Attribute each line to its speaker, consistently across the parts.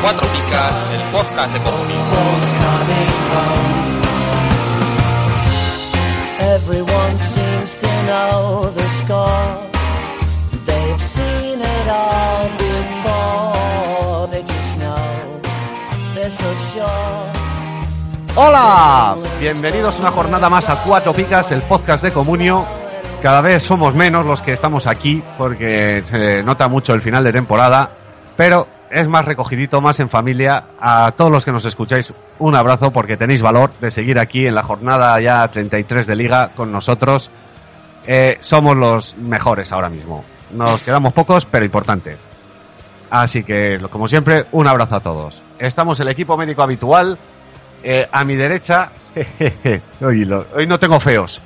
Speaker 1: Cuatro Picas, el podcast comunión.
Speaker 2: Everyone seems to know the score. They've seen it all before. They just know they're so sure.
Speaker 3: Hola, bienvenidos una jornada más a Cuatro Picas, el podcast de Comunio. Cada vez somos menos los que estamos aquí porque se nota mucho el final de temporada, pero es más recogidito, más en familia. A todos los que nos escucháis, un abrazo porque tenéis valor de seguir aquí en la jornada ya 33 de liga con nosotros. Eh, somos los mejores ahora mismo. Nos quedamos pocos, pero importantes. Así que, como siempre, un abrazo a todos. Estamos el equipo médico habitual. Eh, a mi derecha, hoy, lo- hoy no tengo feos.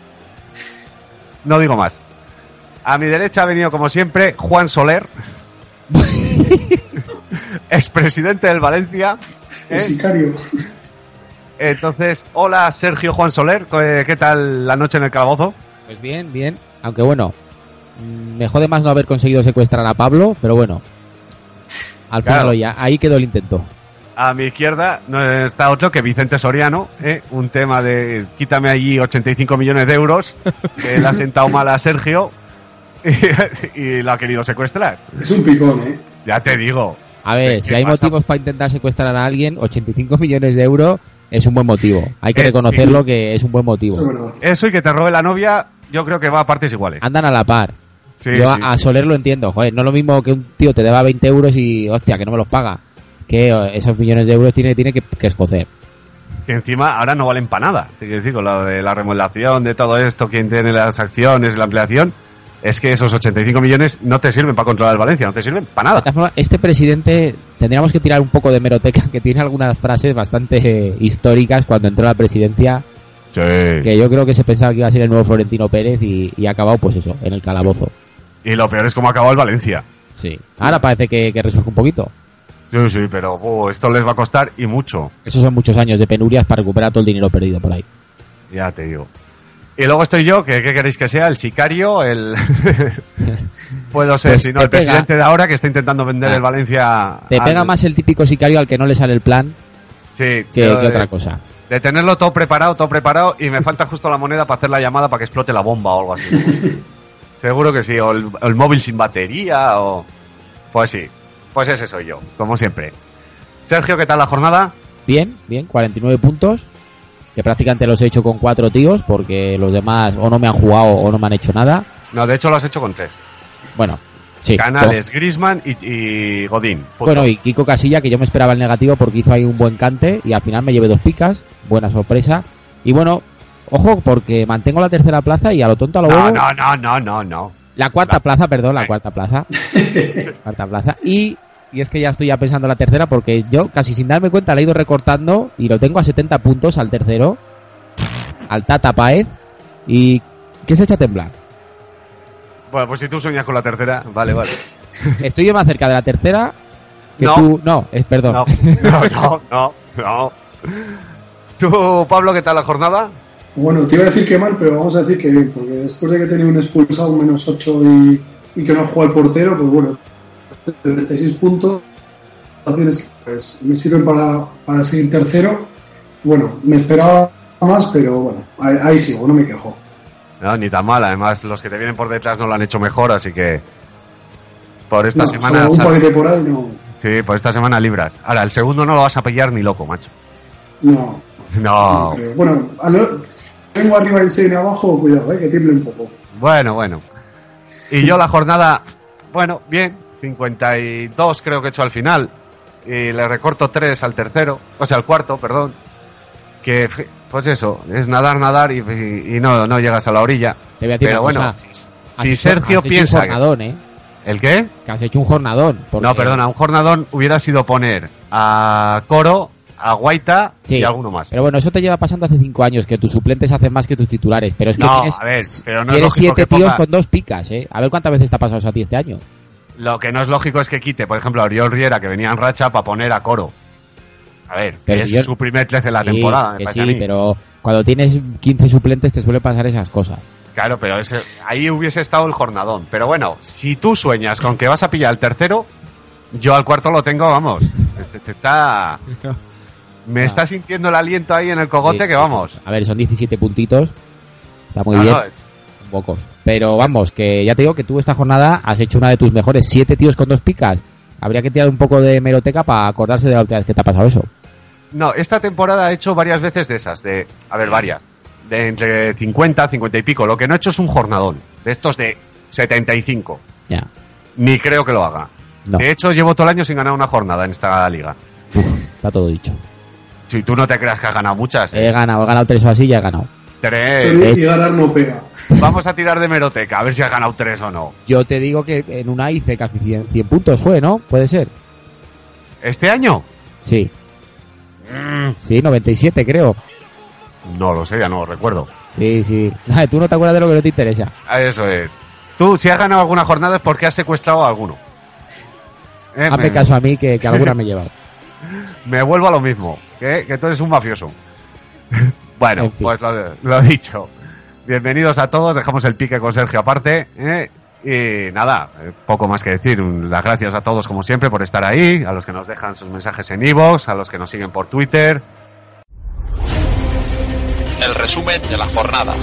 Speaker 3: No digo más. A mi derecha ha venido, como siempre, Juan Soler, expresidente del Valencia. ¿eh?
Speaker 4: El sicario.
Speaker 3: Entonces, hola Sergio Juan Soler, ¿qué qué tal la noche en el calabozo?
Speaker 5: Pues bien, bien. Aunque bueno, mm, me jode más no haber conseguido secuestrar a Pablo, pero bueno. Al final
Speaker 3: Claro.
Speaker 5: ya, ahí quedó el intento.
Speaker 3: A mi izquierda no está otro que Vicente Soriano, ¿eh? un tema de quítame allí 85 millones de euros, que le ha sentado mal a Sergio y, y lo ha querido secuestrar.
Speaker 4: Es un picón, ¿eh?
Speaker 3: Ya te digo.
Speaker 5: A ver,
Speaker 3: ¿Qué
Speaker 5: si hay
Speaker 3: pasa?
Speaker 5: motivos para intentar secuestrar a alguien, 85 millones de euros es un buen motivo. Hay que
Speaker 3: Eh,
Speaker 5: reconocerlo que es un buen motivo.
Speaker 4: Eso
Speaker 3: y que te robe la novia, yo creo que va a partes iguales.
Speaker 5: Andan a la par.
Speaker 3: Sí,
Speaker 5: Yo
Speaker 3: sí,
Speaker 5: a. Soler lo entiendo, joder, no es lo mismo que un tío te deba 20 euros y, hostia, que no me los paga. Que esos millones de euros tiene, tiene que, que escocer.
Speaker 3: Que encima ahora no valen para nada. Te quiero decir, con lo de la remodelación, de todo esto, quien tiene las acciones, la ampliación, es que esos 85 millones no te sirven para controlar el Valencia, no te sirven para
Speaker 5: De
Speaker 3: nada.
Speaker 5: todas formas, este presidente tendríamos que tirar un poco de meroteca, que tiene algunas frases bastante eh, históricas cuando entró a la presidencia,
Speaker 3: Sí.
Speaker 5: que yo creo que se pensaba que iba a ser el nuevo Florentino Pérez y, y ha acabado, pues eso, en el calabozo.
Speaker 3: Y lo peor es cómo ha acabado el Valencia.
Speaker 5: Sí. Ahora parece que, que resurge un poquito.
Speaker 3: Sí, sí, pero oh, esto les va a costar y mucho.
Speaker 5: Esos son muchos años de penurias para recuperar todo el dinero perdido por ahí.
Speaker 3: Ya te digo. Y luego estoy yo, que ¿qué queréis que sea? El sicario, el... Puedo ser,
Speaker 5: Pues
Speaker 3: si no,
Speaker 5: te
Speaker 3: el presidente de ahora que está intentando vender
Speaker 5: Ah.
Speaker 3: el Valencia...
Speaker 5: Te
Speaker 3: al-
Speaker 5: pega más el típico sicario al que no le sale el plan
Speaker 3: Sí,
Speaker 5: que,
Speaker 3: pero
Speaker 5: que
Speaker 3: de-
Speaker 5: otra cosa.
Speaker 3: De tenerlo todo preparado, todo preparado, y me falta justo la moneda para hacer la llamada para que explote la bomba o algo así. Seguro que sí, o el, o el móvil sin batería, o... Pues sí, pues ese soy yo, como siempre. Sergio, ¿qué tal la jornada?
Speaker 5: Bien, bien, 49 puntos. Que prácticamente los he hecho con cuatro tíos porque los demás o no me han jugado o no me han hecho nada.
Speaker 3: No, de hecho lo has hecho con tres.
Speaker 5: Bueno, sí.
Speaker 3: Canales, Grisman y, y Godín.
Speaker 5: Bueno, y Kiko Casilla, que yo me esperaba el negativo porque hizo ahí un buen cante y al final me llevé dos picas, buena sorpresa. Y bueno, ojo, porque mantengo la tercera plaza y a lo tonto a lo
Speaker 3: No,
Speaker 5: bobo,
Speaker 3: no, no, no, no, no.
Speaker 5: La cuarta
Speaker 3: La-
Speaker 5: plaza, perdón, la cuarta plaza. cuarta plaza. Y, y es que ya estoy ya pensando en la tercera porque yo casi sin darme cuenta la he ido recortando y lo tengo a 70 puntos al tercero, al Tata Paez. ¿Y qué se echa a temblar?
Speaker 3: Bueno, pues si tú sueñas con la tercera, vale, vale.
Speaker 5: Estoy yo más cerca de la tercera que
Speaker 3: No.
Speaker 5: tú. No, es perdón.
Speaker 3: No, no, no, no. Tú, Pablo, ¿qué tal la jornada?
Speaker 4: Bueno, te iba a decir que mal, pero vamos a decir que bien, porque después de que tenía un expulsado, un menos 8 y, y que no juega el portero, pues bueno, 36 puntos, pues me sirven para, para seguir tercero. Bueno, me esperaba más, pero bueno, ahí, ahí sigo, no me quejo.
Speaker 3: No, ni tan mal. Además, los que te vienen por detrás no lo han hecho mejor, así que por esta
Speaker 4: No,
Speaker 3: semana,
Speaker 4: solo un
Speaker 3: sal-
Speaker 4: paquete por ahí, no.
Speaker 3: sí, por esta semana libras. Ahora, el segundo no lo vas a pillar ni loco, macho.
Speaker 4: No,
Speaker 3: No.
Speaker 4: Bueno, a lo- tengo arriba el CN abajo, cuidado, eh, que tiemble un poco.
Speaker 3: Bueno, bueno. Y yo la jornada, bueno, bien, 52 creo que he hecho al final. Y le recorto 3 al tercero, o sea, al cuarto, perdón. Que, pues eso, es nadar, nadar y, y- y no, no llegas a la orilla.
Speaker 5: Te voy a decir
Speaker 3: Pero bueno,
Speaker 5: cosa.
Speaker 3: si
Speaker 5: hecho-
Speaker 3: Sergio
Speaker 5: has hecho
Speaker 3: piensa
Speaker 5: un jornadón, ¿eh?
Speaker 3: ¿El qué?
Speaker 5: Que has hecho un jornadón. porque-
Speaker 3: No, perdona, un jornadón hubiera sido poner a Coro, a Guaita
Speaker 5: Sí,
Speaker 3: y alguno más.
Speaker 5: Pero bueno, eso te lleva pasando hace cinco años, que tus suplentes hacen más que tus titulares. Pero es que
Speaker 3: No,
Speaker 5: tienes,
Speaker 3: a ver, pero no es
Speaker 5: tienes
Speaker 3: lógico
Speaker 5: siete tíos
Speaker 3: ponga-
Speaker 5: con dos picas, ¿eh? A ver cuántas veces te ha pasado eso a ti este año.
Speaker 3: Lo que no es lógico es que quite, por ejemplo, a Oriol Riera, que venía en racha, para poner a Coro. A ver,
Speaker 5: Pero
Speaker 3: es su primer 13 en la
Speaker 5: Sí,
Speaker 3: temporada. me
Speaker 5: que sí, pero cuando tienes 15 suplentes te suele pasar esas cosas.
Speaker 3: Claro, pero ese- ahí hubiese estado el jornadón. Pero bueno, si tú sueñas con que vas a pillar el tercero, yo al cuarto lo tengo, vamos. Te- te está... Me está sintiendo el aliento ahí en el cogote
Speaker 5: Sí.
Speaker 3: que vamos.
Speaker 5: A ver, son 17 puntitos. Está muy
Speaker 3: No,
Speaker 5: bien.
Speaker 3: no, es-
Speaker 5: Pocos. Pero vamos, que ya te digo que tú esta jornada has hecho una de tus mejores siete tíos con dos picas. Habría que tirar un poco de meroteca para acordarse de la última vez que te ha pasado eso.
Speaker 3: No, esta temporada he hecho varias veces de esas, de, a ver, varias, de entre 50, 50 y pico. Lo que no he hecho es un jornadón, de estos de 75.
Speaker 5: Ya.
Speaker 3: Ni creo que lo haga.
Speaker 5: No.
Speaker 3: De hecho, llevo todo el año sin ganar una jornada en esta liga.
Speaker 5: Uf, está todo dicho.
Speaker 3: Si tú no te creas que has ganado muchas,
Speaker 5: He
Speaker 3: ¿eh?
Speaker 5: ganado, he ganado tres o así y he ganado.
Speaker 3: Tres.
Speaker 4: Y ganar no pega.
Speaker 3: Vamos a tirar de meroteca, a ver si has ganado tres o no.
Speaker 5: Yo te digo que en una hice casi 100, 100 puntos fue, ¿no? Puede ser.
Speaker 3: ¿Este año?
Speaker 5: Sí,
Speaker 3: Mm,
Speaker 5: sí, 97 creo.
Speaker 3: no lo sé, ya no lo recuerdo.
Speaker 5: Sí, sí. Tú no te acuerdas de lo que no te interesa.
Speaker 3: Ah, Eso es. Tú, si has ganado alguna jornada es porque has secuestrado a alguno. Eh,
Speaker 5: Hazme
Speaker 3: me-
Speaker 5: caso a mí que, que alguna me he llevado.
Speaker 3: me vuelvo a lo mismo, que, que tú eres un mafioso. Bueno,
Speaker 5: En fin.
Speaker 3: pues lo, lo dicho. Bienvenidos a todos, dejamos el pique con Sergio aparte. ¿eh? Y nada, eh, poco más que decir. Las gracias a todos como siempre por estar ahí, a los que nos dejan sus mensajes en iVoox, a los que nos siguen por Twitter.
Speaker 1: El resumen de la jornada.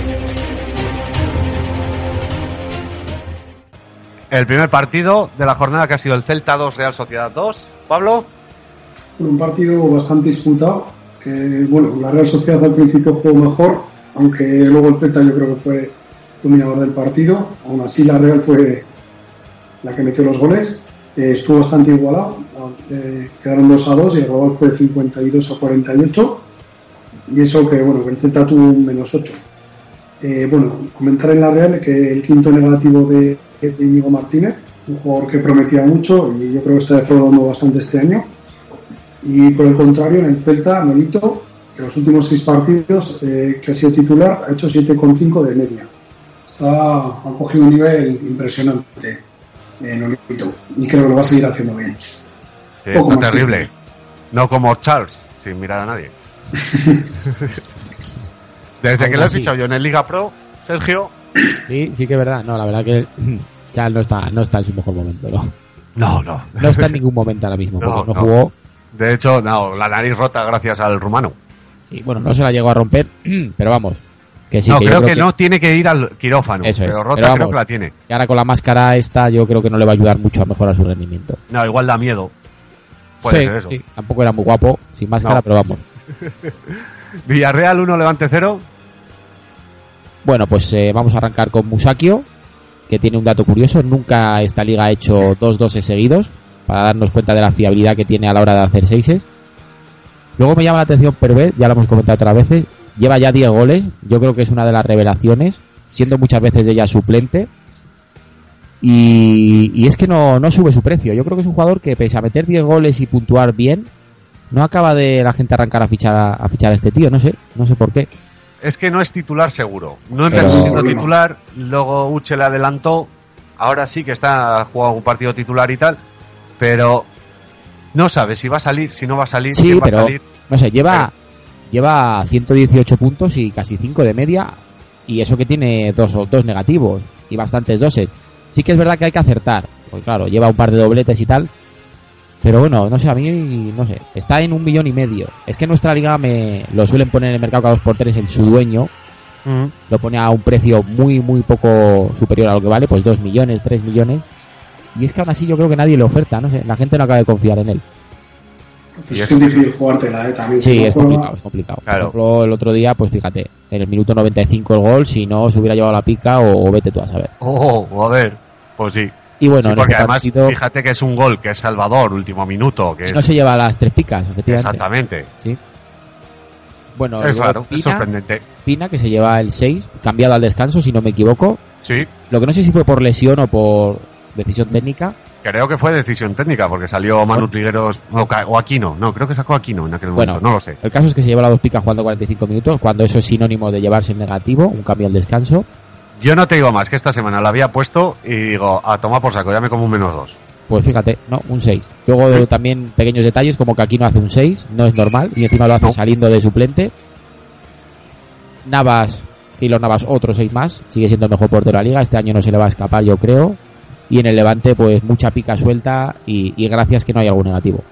Speaker 3: El primer partido de la jornada que ha sido el Celta 2, Real Sociedad 2. Pablo,
Speaker 4: Un partido bastante disputado. Que, bueno, la Real Sociedad al principio jugó mejor, aunque luego el Celta yo creo que fue dominador del partido. Aún así, la Real fue la que metió los goles. Eh, estuvo bastante igualado. eh, quedaron 2 a 2 y el global fue 52 a 48. Y eso que, bueno, el Celta tuvo un menos 8. Eh, bueno, comentar en la Real que el quinto negativo de, de Martínez, un jugador que prometía mucho y yo creo que está defraudando bastante este año. Y por el contrario, en el Celta, Nolito, que los últimos seis partidos eh, que ha sido titular, ha hecho 7,5 de media. Está, ha cogido un nivel impresionante, eh, Nolito, y creo que lo va a seguir haciendo bien. Poco más que
Speaker 3: terrible. No como Charles, sin mirar a nadie. Desde que lo he
Speaker 5: así.
Speaker 3: fichado yo en el Liga Pro, Sergio.
Speaker 5: Sí, sí que es verdad. No, la verdad que Chal no está, no está en su mejor momento, ¿no?
Speaker 3: No, no.
Speaker 5: No está en ningún momento ahora mismo,
Speaker 3: No,
Speaker 5: porque no,
Speaker 3: no.
Speaker 5: jugó.
Speaker 3: De hecho, no, la nariz rota gracias al rumano.
Speaker 5: Sí, bueno, no se la llegó a romper, pero vamos. Que sí,
Speaker 3: no,
Speaker 5: que
Speaker 3: creo, que, no tiene que ir al quirófano.
Speaker 5: Eso es,
Speaker 3: pero rota
Speaker 5: pero
Speaker 3: creo que la tiene.
Speaker 5: que ahora con la máscara esta yo creo que no le va a ayudar mucho a mejorar su rendimiento.
Speaker 3: No, igual da miedo. Puede
Speaker 5: sí,
Speaker 3: ser eso.
Speaker 5: sí, tampoco era muy guapo, sin máscara,
Speaker 3: No.
Speaker 5: pero vamos.
Speaker 3: Villarreal 1, Levante 0.
Speaker 5: Bueno, pues eh, vamos a arrancar con Musakio, que tiene un dato curioso. Nunca esta liga ha hecho dos doses seguidos, para darnos cuenta de la fiabilidad que tiene a la hora de hacer seises. Luego me llama la atención Pervet, ya lo hemos comentado otras veces. Lleva ya 10 goles, yo creo que es una de las revelaciones, siendo muchas veces de ella suplente. Y, y es que no, no sube su precio. Yo creo que es un jugador que, pese a meter 10 goles y puntuar bien, no acaba de la gente arrancar a fichar a, a fichar a este tío. No sé, no sé por qué.
Speaker 3: Es que no es titular seguro. No
Speaker 5: Pero-
Speaker 3: empezó siendo
Speaker 4: No.
Speaker 3: titular, luego Uche le adelantó. Ahora sí que está ha jugado un partido titular y tal. Pero no sabe si va a salir, si no va a salir,
Speaker 5: Sí,
Speaker 3: quién va
Speaker 5: pero
Speaker 3: a salir.
Speaker 5: no sé, lleva lleva 118 puntos y casi 5 de media y eso que tiene dos dos negativos y bastantes doses. Sí que es verdad que hay que acertar, porque claro, lleva un par de dobletes y tal. Pero bueno, no sé, a mí, no sé, está en un millón y medio. Es que nuestra liga me lo suelen poner en el mercado cada dos por tres en su dueño,
Speaker 3: Mm.
Speaker 5: lo pone a un precio muy, muy poco superior a lo que vale, pues 2 millones, 3 millones. Y es que aún así yo creo que nadie le oferta, no sé, la gente no acaba de confiar en él.
Speaker 4: Pues
Speaker 3: Y
Speaker 4: es que es difícil jugártela, ¿eh? También.
Speaker 5: Sí, es complicado, es complicado.
Speaker 3: Claro.
Speaker 5: Por ejemplo, el otro día, pues fíjate, en el minuto 95 el gol, si no se hubiera llevado la pica o, o vete tú a saber.
Speaker 3: Oh, joder. Pues sí.
Speaker 5: Y bueno,
Speaker 3: Sí,
Speaker 5: en
Speaker 3: porque además,
Speaker 5: partido
Speaker 3: fíjate que es un gol que es Salvador, último minuto. Que es,
Speaker 5: no se lleva las tres picas, efectivamente.
Speaker 3: exactamente.
Speaker 5: Sí. Bueno,
Speaker 3: Es es sorprendente.
Speaker 5: Pina, que se lleva el 6, cambiado al descanso, si no me equivoco.
Speaker 3: Sí,
Speaker 5: Lo que no sé si fue por lesión o por decisión técnica.
Speaker 3: creo que fue decisión técnica, porque salió Manu Trigueros o, Aquino. No, creo que sacó Aquino en aquel
Speaker 5: Bueno.
Speaker 3: momento, no lo sé.
Speaker 5: El caso es que se lleva las dos picas jugando 45 minutos, cuando eso es sinónimo de llevarse el negativo, un cambio al descanso.
Speaker 3: Yo no te digo más, que esta semana la había puesto y digo, a tomar por saco, ya me como un menos dos.
Speaker 5: Pues fíjate, no, un 6. Luego también pequeños detalles, como que aquí no hace un 6, no es normal, y encima lo hace
Speaker 3: No.
Speaker 5: saliendo de suplente. Navas, Keylor Navas, otro 6 más, sigue siendo el mejor portero de la liga, este año no se le va a escapar, yo creo. Y en el Levante, pues mucha pica suelta y, y gracias que no hay algún negativo.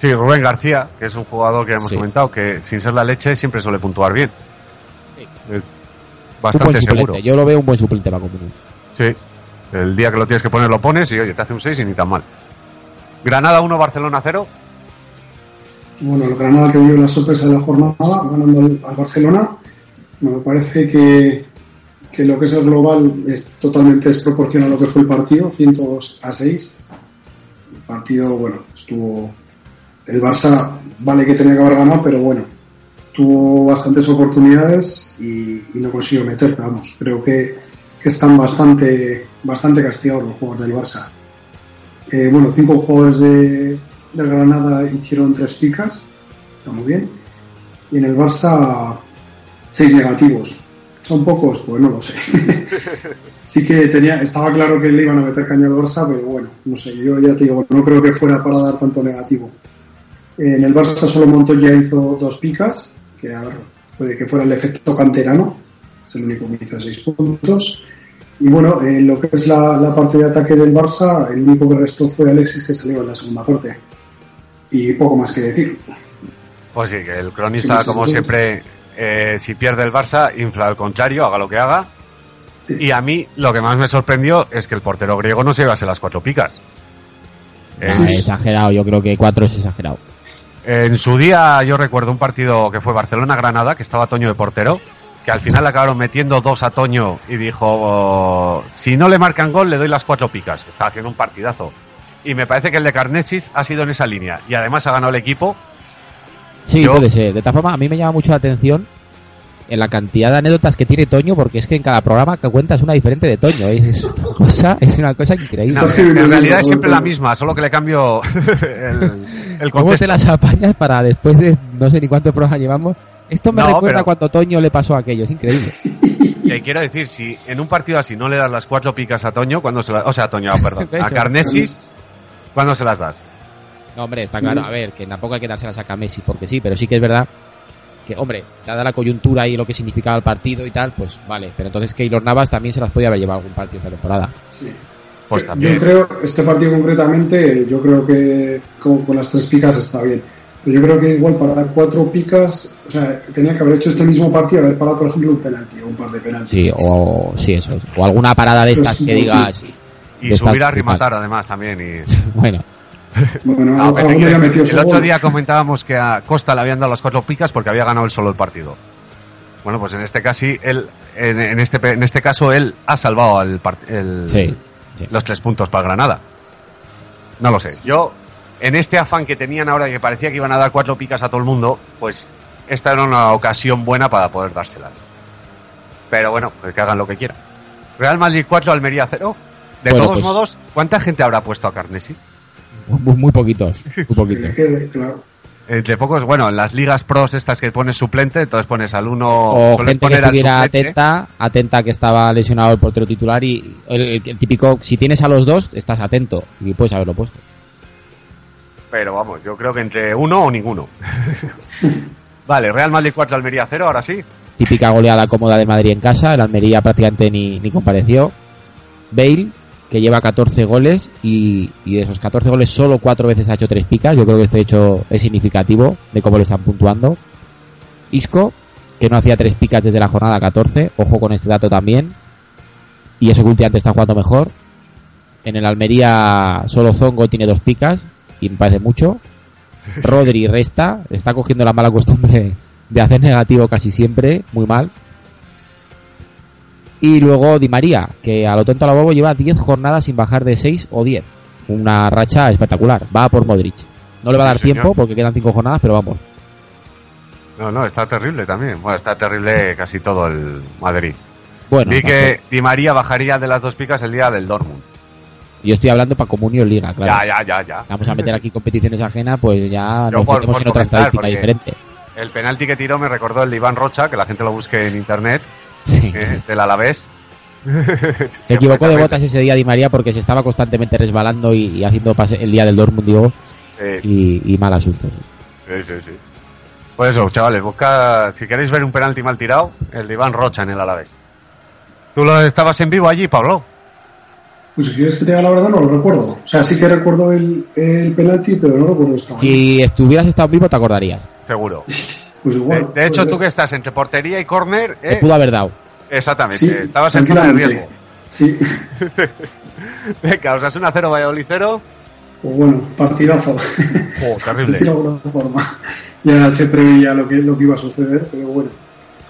Speaker 3: Sí, Rubén García, que es un jugador que hemos
Speaker 5: Sí.
Speaker 3: comentado que sin ser la leche siempre suele puntuar bien.
Speaker 5: Sí.
Speaker 3: Es bastante seguro.
Speaker 5: yo lo veo un buen suplente para Comunio.
Speaker 3: Sí. El día que lo tienes que poner lo pones y oye, te hace un 6 y ni tan mal. Granada 1, Barcelona 0.
Speaker 4: Bueno, el Granada que dio la sorpresa de la jornada, ganando al, al Barcelona. Bueno, me parece que, que lo que es el global es totalmente desproporcional a lo que fue el partido, 102 a 6. El partido, bueno, estuvo. El Barça, vale que tenía que haber ganado, pero bueno, tuvo bastantes oportunidades y, no consiguió meter, pero vamos, creo que, que están bastante, bastante castigados los jugadores del Barça. Eh, bueno, cinco jugadores de, del Granada hicieron tres picas, está muy bien. Y en el Barça, seis negativos. ¿Son pocos? Pues no lo sé. sí que tenía, estaba claro que le iban a meter caña al Barça, pero bueno, no sé, yo ya te digo, no creo que fuera para dar tanto negativo. En el Barça solo Montoya hizo dos picas, que a ver, puede que fuera el efecto canterano, es el único que hizo seis puntos. Y bueno, en lo que es la, la parte de ataque del Barça, el único que restó fue Alexis, que salió en la segunda parte. Y poco más que decir.
Speaker 3: Pues sí, que el cronista,
Speaker 4: Sí,
Speaker 3: como siempre, eh, si pierde el Barça, infla al contrario, haga lo que haga.
Speaker 4: Sí.
Speaker 3: Y a mí lo que más me sorprendió es que el portero griego no se llevase las cuatro picas. Eh,
Speaker 5: Ah, exagerado, yo creo que 4 es exagerado.
Speaker 3: En su día yo recuerdo un partido que fue Barcelona-Granada, que estaba Toño de portero, que al final acabaron metiendo dos a Toño y dijo, "Oh, si no le marcan gol le doy las cuatro picas. Estaba haciendo un partidazo. Y me parece que el de Carnesis ha sido en esa línea. Y además ha ganado el equipo.
Speaker 5: Sí,
Speaker 3: Yo-
Speaker 5: puede ser. De todas formas, a mí me llama mucho la atención en la cantidad de anécdotas que tiene Toño, porque es que en cada programa que cuenta es una diferente de Toño. Es, es una, cosa, es una cosa increíble.
Speaker 3: No, en realidad es siempre la misma, solo que le cambio el, el
Speaker 5: ¿Cómo te las apañas para después de no sé ni cuántos programas llevamos? Esto me
Speaker 3: No,
Speaker 5: recuerda
Speaker 3: pero-
Speaker 5: cuando Toño le pasó aquello, es increíble.
Speaker 3: Te quiero decir, si en un partido así no le das las cuatro picas a Toño, cuando se la- o sea, a Toño, perdón, a. Carnesis, ¿cuándo se las das?
Speaker 5: No, hombre, está claro, a ver, que tampoco hay que dárselas a Messi, porque sí, pero sí que es verdad que, hombre, dada la coyuntura y lo que significaba el partido y tal, pues vale, pero entonces Keylor Navas también se las podía haber llevado algún partido esta temporada.
Speaker 4: Sí.
Speaker 3: Pues también.
Speaker 4: Yo creo, este partido concretamente, yo creo que con, con las tres picas está bien. Pero yo creo que igual para dar cuatro picas, o sea, tenía que haber hecho este mismo partido, haber parado, por ejemplo, un penalti o un par de penaltis.
Speaker 5: Sí, o sí, eso es. O alguna parada de estas que digas,
Speaker 3: Y subir a rematar además también. Y...
Speaker 5: bueno,
Speaker 4: Bueno,
Speaker 3: No, pero
Speaker 4: metió
Speaker 3: el otro día comentábamos que a Costa le habían dado las cuatro picas porque había ganado él solo el partido. Bueno, pues en este caso, él, en, en este, en este caso, él ha salvado el, el-
Speaker 5: sí, sí.
Speaker 3: los tres puntos para Granada. No lo sé. Yo, en este afán que tenían ahora que parecía que iban a dar cuatro picas a todo el mundo, pues esta era una ocasión buena para poder dárselas. Pero bueno, pues que hagan lo que quieran. Real Madrid 4, Almería 0. De
Speaker 5: Bueno,
Speaker 3: todos
Speaker 5: pues-
Speaker 3: modos, ¿cuánta gente habrá puesto a Carnesis?
Speaker 5: Muy, muy poquitos, muy poquitos.
Speaker 3: Entre pocos, bueno, en las ligas pros estas que pones suplente, entonces pones al uno,
Speaker 5: O gente que
Speaker 3: poner
Speaker 5: estuviera atenta, atenta que estaba lesionado el portero titular y el, el- el típico, si tienes a los dos, estás atento y puedes haberlo puesto.
Speaker 3: Pero vamos, yo creo que entre uno o ninguno. vale, Real Madrid 4, Almería 0, ahora sí.
Speaker 5: Típica goleada cómoda de Madrid en casa, el Almería prácticamente ni, ni compareció. Bale, que lleva 14 goles y, y de esos 14 goles solo 4 veces ha hecho 3 picas. Yo creo que este hecho es significativo de cómo le están puntuando. Isco, que no hacía 3 picas desde la jornada 14. Ojo con este dato también. Y eso que últimamente está jugando mejor. En el Almería solo Zongo tiene 2 picas y me parece mucho. Rodri resta, está cogiendo la mala costumbre de hacer negativo casi siempre, muy mal. Y luego Di María, que a lo tonto a lo bobo lleva 10 jornadas sin bajar de 6 o 10. Una racha espectacular. Va por Modric. No le va a
Speaker 3: Sí,
Speaker 5: dar
Speaker 3: señor.
Speaker 5: tiempo porque quedan 5 jornadas, pero vamos.
Speaker 3: No, no, está terrible también. Bueno, está terrible casi todo el Madrid.
Speaker 5: Bueno,
Speaker 3: Vi que. Di María bajaría de las dos picas el día del Dortmund.
Speaker 5: yo estoy hablando para Comunión Liga, claro.
Speaker 3: Ya, ya, ya, ya.
Speaker 5: Vamos a meter aquí competiciones ajenas, pues ya
Speaker 3: Yo
Speaker 5: nos
Speaker 3: por-
Speaker 5: metemos
Speaker 3: por
Speaker 5: en otra estadística diferente.
Speaker 3: El penalti que tiró me recordó el de Iván Rocha, que la gente lo busque en internet,
Speaker 5: Sí.
Speaker 3: del Alavés.
Speaker 5: Se equivocó de botas ese día Di María porque se estaba constantemente resbalando y, y haciendo pase el día del Dortmund, digo,
Speaker 3: Sí,
Speaker 5: y, y mal asunto.
Speaker 3: sí, sí, sí. Pues eso, chavales, busca, si queréis ver un penalti mal tirado, el de Iván Rocha en el Alavés. ¿Tú lo estabas en vivo allí, Pablo?
Speaker 4: Pues si quieres que te diga la verdad, no lo recuerdo. O sea, sí que recuerdo el, el penalti, pero no recuerdo esta
Speaker 5: Si estuvieras estado vivo te acordarías.
Speaker 3: Seguro.
Speaker 4: Pues
Speaker 3: De,
Speaker 4: igual.
Speaker 3: de hecho, tú que estás entre portería y córner,
Speaker 5: Te
Speaker 3: eh,
Speaker 5: pudo haber dado.
Speaker 3: exactamente,
Speaker 4: Sí,
Speaker 3: estabas en zona de riesgo.
Speaker 4: Sí,
Speaker 3: Venga, o sea, es una 0 Valladolid 0.
Speaker 4: pues bueno, partidazo.
Speaker 3: Oh,
Speaker 4: de
Speaker 3: terrible.
Speaker 4: alguna forma. Ya se preveía lo que, lo que iba a suceder, pero bueno.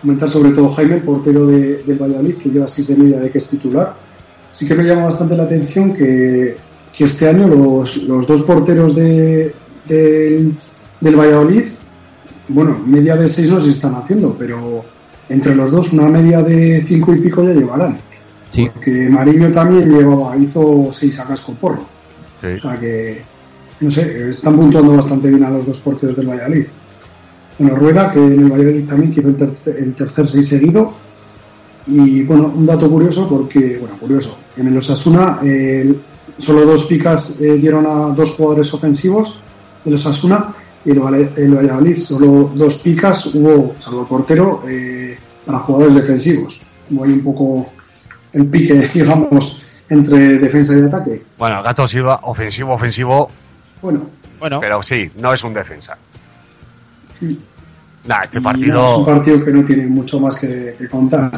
Speaker 4: Comentar sobre todo Jaime, el portero de, del Valladolid, que lleva seis de media de que es titular. Sí que me llama bastante la atención que, que este año los, los dos porteros de, del- del Valladolid, bueno, media de seis no se están haciendo, pero entre los dos una media de cinco y pico ya llevarán.
Speaker 5: Sí.
Speaker 4: Porque Mariño también llevaba, hizo seis a casco porro.
Speaker 3: Sí.
Speaker 4: O sea que, no sé, están puntuando bastante bien a los dos porteros del Valladolid. Bueno, Rueda, que en el Valladolid también que hizo el, tercer, el tercer seis seguido. Y bueno, un dato curioso, porque, bueno, curioso, en el Osasuna eh, solo dos picas eh, dieron a dos jugadores ofensivos del Osasuna y el Valladolid solo dos picas hubo, salvo el portero, eh, para jugadores defensivos. Hubo ahí un poco el pique, digamos, entre defensa y ataque.
Speaker 3: Bueno, Gato Silva, ofensivo, ofensivo,
Speaker 4: Bueno,
Speaker 5: Bueno,
Speaker 3: pero sí, no es un defensa.
Speaker 4: sí.
Speaker 3: Nah, este
Speaker 4: Y nada, es un partido que no tiene mucho más que, que contar.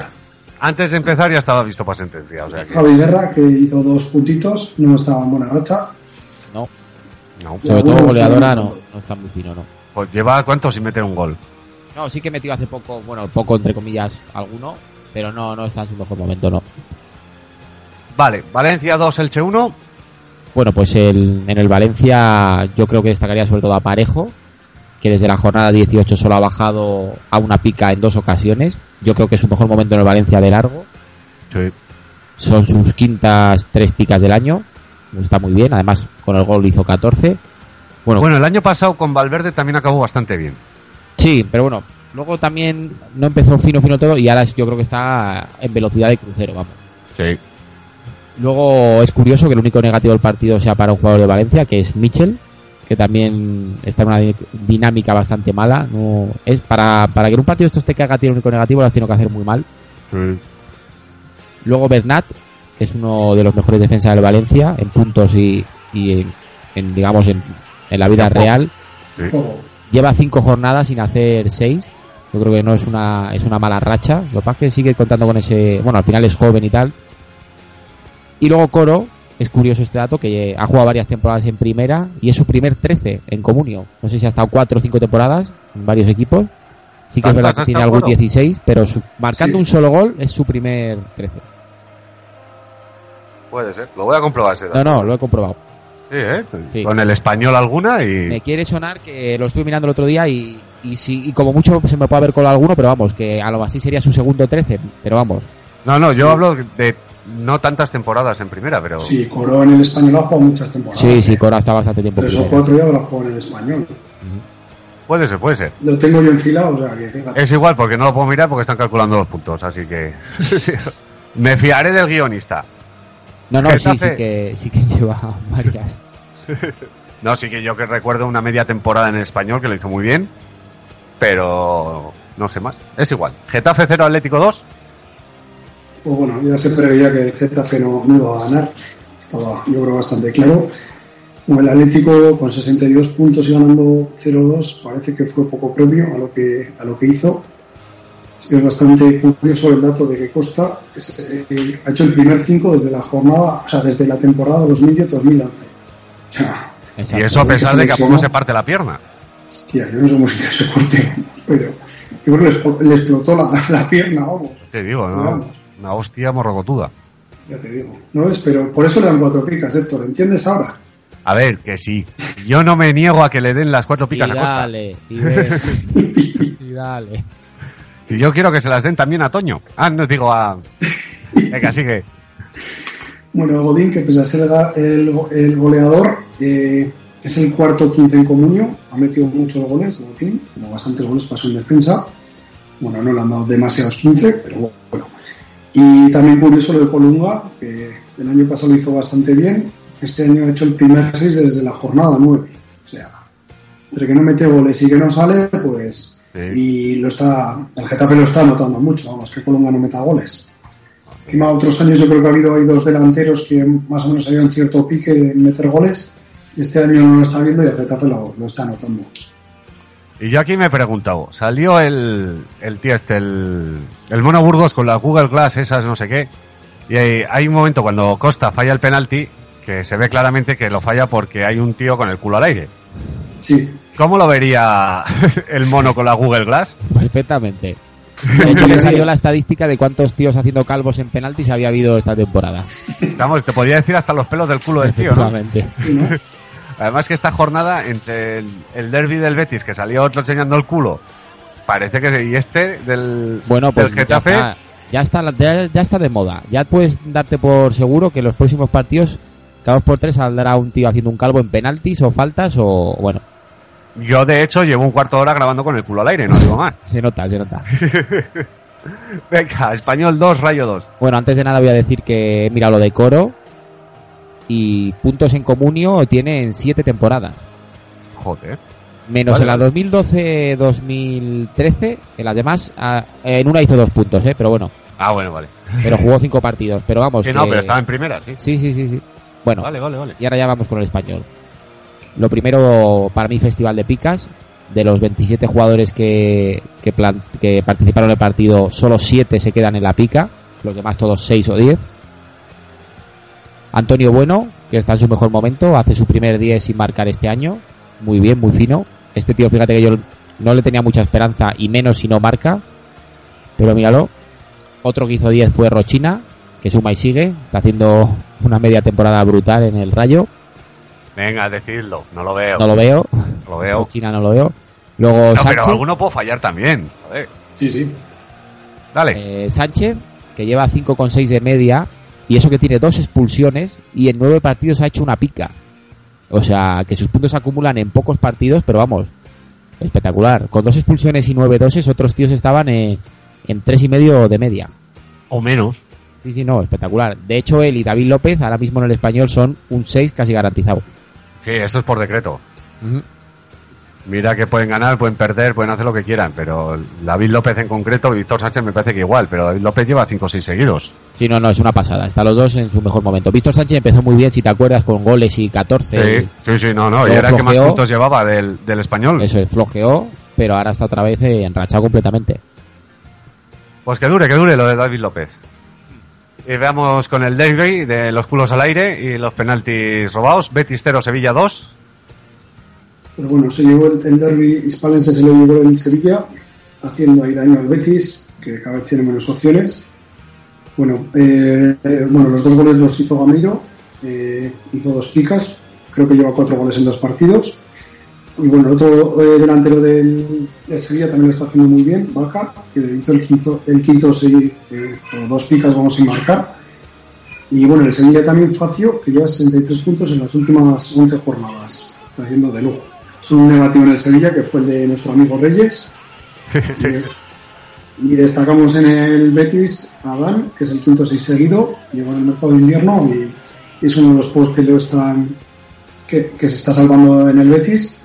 Speaker 3: antes de empezar ya estaba visto para sentencia, o sea que,
Speaker 4: Javi Guerra, que hizo dos puntitos, no estaba en buena racha.
Speaker 5: no.
Speaker 3: No.
Speaker 5: Sobre todo goleadora no, no está muy fino, no.
Speaker 3: Pues lleva cuánto sin meter un gol.
Speaker 5: No, sí que metió hace poco, bueno, poco entre comillas, alguno, pero no, no está en su mejor momento, no.
Speaker 3: Vale, Valencia 2, Elche 1.
Speaker 5: Bueno, pues el, en el Valencia yo creo que destacaría sobre todo a Parejo, que desde la jornada 18 solo ha bajado a una pica en dos ocasiones. Yo creo que es su mejor momento en el Valencia de largo.
Speaker 3: Sí.
Speaker 5: Son sus quintas tres picas del año. Está muy bien. Además, con el gol hizo 14. Bueno,
Speaker 3: Bueno, el año pasado con Valverde también acabó bastante bien.
Speaker 5: sí, pero bueno. Luego también no empezó fino, fino todo y ahora yo creo que está en velocidad de crucero, vamos.
Speaker 3: Sí.
Speaker 5: Luego es curioso que el único negativo del partido sea para un jugador de Valencia, que es Mitchell, que también está en una di- dinámica bastante mala. No es para, para que en un partido esto esté que haga el único negativo, lo has tenido que hacer muy mal.
Speaker 3: Sí.
Speaker 5: Luego Bernat, es uno de los mejores defensas del Valencia en puntos y, y en, en, digamos en, en la vida real. Lleva cinco jornadas sin hacer seis. Yo creo que no es una es una mala racha. Lo que pasa es que sigue contando con ese. Bueno, al final es joven y tal. Y luego Coro, es curioso este dato, que ha jugado varias temporadas en primera y es su primer 13 en Comunio. No sé si ha estado cuatro o cinco temporadas en varios equipos. Sí que es verdad
Speaker 3: ¿Tantas
Speaker 5: que tiene algún
Speaker 3: Coro?
Speaker 5: 16, pero su- marcando
Speaker 4: Sí.
Speaker 5: un solo gol es su primer 13.
Speaker 3: Puede ser. Lo voy a comprobar ese dato.
Speaker 5: No, no, lo he comprobado.
Speaker 3: Sí, ¿eh?
Speaker 5: Sí.
Speaker 3: Con el español alguna y...
Speaker 5: Me quiere sonar que lo estuve mirando el otro día y, y, si, y como mucho se me puede haber colado alguno, pero vamos, que a lo así sería su segundo 13. Pero vamos,
Speaker 3: No, no, yo hablo de no tantas temporadas en primera, pero...
Speaker 4: Sí, Coro en el español ha jugado muchas temporadas.
Speaker 5: sí, sí, Cora está bastante tiempo.
Speaker 4: Tres o cuatro ya habrá jugado en el español.
Speaker 3: Puede ser, puede ser.
Speaker 4: Lo tengo yo enfilado, o sea que fíjate.
Speaker 3: Es igual porque no lo puedo mirar porque están calculando los puntos, así que... Me fiaré del guionista.
Speaker 5: No, no, sí, sí que, sí que lleva varias.
Speaker 3: No, sí que yo que recuerdo una media temporada en el español que lo hizo muy bien, pero no sé más. Es igual. Getafe 0, Atlético 2.
Speaker 4: Pues bueno, ya se preveía que el Getafe no, no iba a ganar. Estaba, yo creo, bastante claro. El Atlético con 62 puntos y ganando 0-2 parece que fue poco premio a lo que, a lo que hizo. Sí es bastante curioso el dato de que Costa es, eh, ha hecho el primer 5 desde la jornada, o sea, desde la temporada 2010-2011. O sea.
Speaker 3: Y eso a pesar de que a poco se parte la pierna.
Speaker 4: hostia, yo no sé cómo se ese corte, pero yo creo que le, explotó la, la pierna, vamos.
Speaker 3: Te digo, ¿no?
Speaker 4: Vamos.
Speaker 3: Una hostia morrocotuda.
Speaker 4: Ya te digo. No es, pero por eso le dan cuatro picas, Héctor. ¿Entiendes ahora?
Speaker 3: A ver, que sí. Yo no me niego a que le den las cuatro
Speaker 5: Y
Speaker 3: picas a Costa.
Speaker 5: dale, y dale.
Speaker 3: Y yo quiero que se las den también a Toño. Ah, no digo a. Venga, sigue.
Speaker 4: Bueno, Godín, que pese a ser el, el goleador, eh, es el cuarto 15 en comunio. Ha metido muchos goles, Godín, como bastantes goles pasó en defensa. Bueno, no le han dado demasiados 15, pero bueno. Y también curioso lo de Colunga, que el año pasado lo hizo bastante bien. Este año ha hecho el primer 6 desde la jornada 9. O sea, entre que no mete goles y que no sale, pues.
Speaker 3: Sí.
Speaker 4: Y lo está, el Getafe lo está notando mucho, vamos, que Colunga no meta goles. Encima, otros años yo creo que ha habido ahí dos delanteros que más o menos habían cierto pique en meter goles. Este año no lo está viendo y el Getafe lo, lo está notando.
Speaker 3: Y yo aquí me he preguntado, salió el, el tío este, el, el Mono Burgos con la Google Glass, esas no sé qué, y hay, hay un momento cuando Costa falla el penalti que se ve claramente que lo falla porque hay un tío con el culo al aire.
Speaker 4: Sí,
Speaker 3: ¿Cómo lo vería el mono con la Google Glass?
Speaker 5: Perfectamente. De hecho, le salió la estadística de cuántos tíos haciendo calvos en penaltis había habido esta temporada.
Speaker 3: Vamos, te podría decir hasta los pelos del culo del tío, ¿no?
Speaker 5: Efectivamente.
Speaker 4: sí, ¿no?
Speaker 3: Además que esta jornada, entre el, el derby del Betis, que salió otro enseñando el culo, parece que... Y este del,
Speaker 5: Bueno, pues
Speaker 3: del
Speaker 5: ya
Speaker 3: Getafe...
Speaker 5: está, ya, está, la- ya, ya está de moda. Ya puedes darte por seguro que en los próximos partidos, cada dos por tres saldrá un tío haciendo un calvo en penaltis o faltas o... Bueno,
Speaker 3: Yo, de hecho, llevo un cuarto de hora grabando con el culo al aire, no digo más.
Speaker 5: se nota, se nota.
Speaker 3: Venga, Español 2, Rayo 2.
Speaker 5: Bueno, antes de nada voy a decir que he mirado lo de Coro y puntos en comunio tiene en siete temporadas.
Speaker 3: Joder.
Speaker 5: Menos
Speaker 3: Vale,
Speaker 5: en la 2012-2013, en las demás, ah, en una hizo dos puntos, ¿eh? Pero bueno,
Speaker 3: Ah, bueno, vale.
Speaker 5: pero jugó cinco partidos. Pero vamos,
Speaker 3: Sí, no,
Speaker 5: que-
Speaker 3: pero estaba en primera, sí.
Speaker 5: Sí, sí, sí, sí. Bueno,
Speaker 3: Vale, vale, vale.
Speaker 5: y ahora ya vamos con el español. Lo primero, para mí, Festival de Picas. De los 27 jugadores que, que, plan- que participaron en el partido, solo 7 se quedan en la pica. Los demás todos 6 o 10. Antonio Bueno, que está en su mejor momento, hace su primer 10 sin marcar este año. Muy bien, muy fino. Este tío, fíjate que yo no le tenía mucha esperanza y menos si no marca. Pero míralo. Otro que hizo 10 fue Rochina, que suma y sigue. Está haciendo una media temporada brutal en el Rayo.
Speaker 3: Venga, decidlo. No lo veo.
Speaker 5: No lo veo.
Speaker 3: No lo veo.
Speaker 5: Rochina no lo veo. Luego
Speaker 3: No, pero alguno puedo fallar también. Joder.
Speaker 4: sí, sí.
Speaker 3: Dale.
Speaker 5: eh, Sánchez, que lleva 5,6 de media. Y eso que tiene dos expulsiones y en nueve partidos ha hecho una pica. O sea, que sus puntos se acumulan en pocos partidos, pero vamos, espectacular. Con dos expulsiones y nueve doses, otros tíos estaban eh, en tres y medio de media.
Speaker 3: O menos.
Speaker 5: Sí, sí, no, espectacular. De hecho, él y David López, ahora mismo en el español, son un 6 casi garantizado.
Speaker 3: Sí, eso es por decreto. Mira que pueden ganar, pueden perder, pueden hacer lo que quieran, pero David López en concreto, Víctor Sánchez me parece que igual, pero David López lleva 5 o 6 seguidos.
Speaker 5: Sí, no, no, es una pasada. Están los dos en su mejor momento. Víctor Sánchez empezó muy bien, si te acuerdas, con goles y 14.
Speaker 3: Sí, sí, sí, no, no, y era el que más puntos llevaba del, del español.
Speaker 5: Eso es, flojeó, pero ahora está otra vez enrachado completamente.
Speaker 3: Pues que dure, que dure lo de David López. Y veamos con el derby de los culos al aire y los penaltis robados. Betis 0, Sevilla 2.
Speaker 4: Pues bueno, se llevó el, el derby hispalense, se lo llevó el Sevilla, haciendo ahí daño al Betis, que cada vez tiene menos opciones. Bueno, eh, bueno los dos goles los hizo Gamiro, eh, hizo dos picas, creo que lleva cuatro goles en dos partidos. Y bueno, el otro eh, delantero del, del Sevilla también lo está haciendo muy bien, Vaca, que hizo el quinto, el quinto sí, eh, con dos picas, vamos sin marcar. Y bueno, el Sevilla también Facio, que lleva 63 puntos en las últimas 11 jornadas. Está haciendo de lujo. Es un negativo en el Sevilla, que fue el de nuestro amigo Reyes. Y, y destacamos en el Betis a Dan, que es el quinto seis seguido, llegó en el mercado de invierno y es uno de los juegos que lo están que, que se está salvando en el Betis.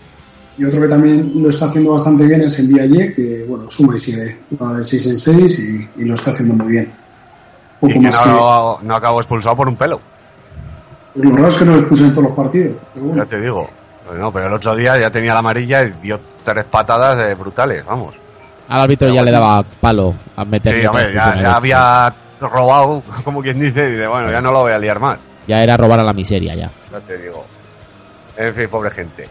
Speaker 4: Y otro que también lo está haciendo bastante bien es el Diaye, que bueno, suma y sigue, va de 6 en 6 y, y lo está haciendo muy bien.
Speaker 3: Y
Speaker 4: Poco
Speaker 3: que
Speaker 4: más que,
Speaker 3: no, no acabó expulsado por un pelo.
Speaker 4: lo raro es que no lo puse en todos los partidos. Pero bueno.
Speaker 3: Ya te digo. Bueno, pero el otro día ya tenía la amarilla y dio tres patadas de brutales, vamos.
Speaker 5: Al árbitro ya le daba palo a meter.
Speaker 3: Sí, hombre, ya, ya había robado, como quien dice, y dice, bueno, ya no lo voy a liar más.
Speaker 5: Ya era robar a la miseria ya.
Speaker 3: Ya te digo. En fin, pobre gente.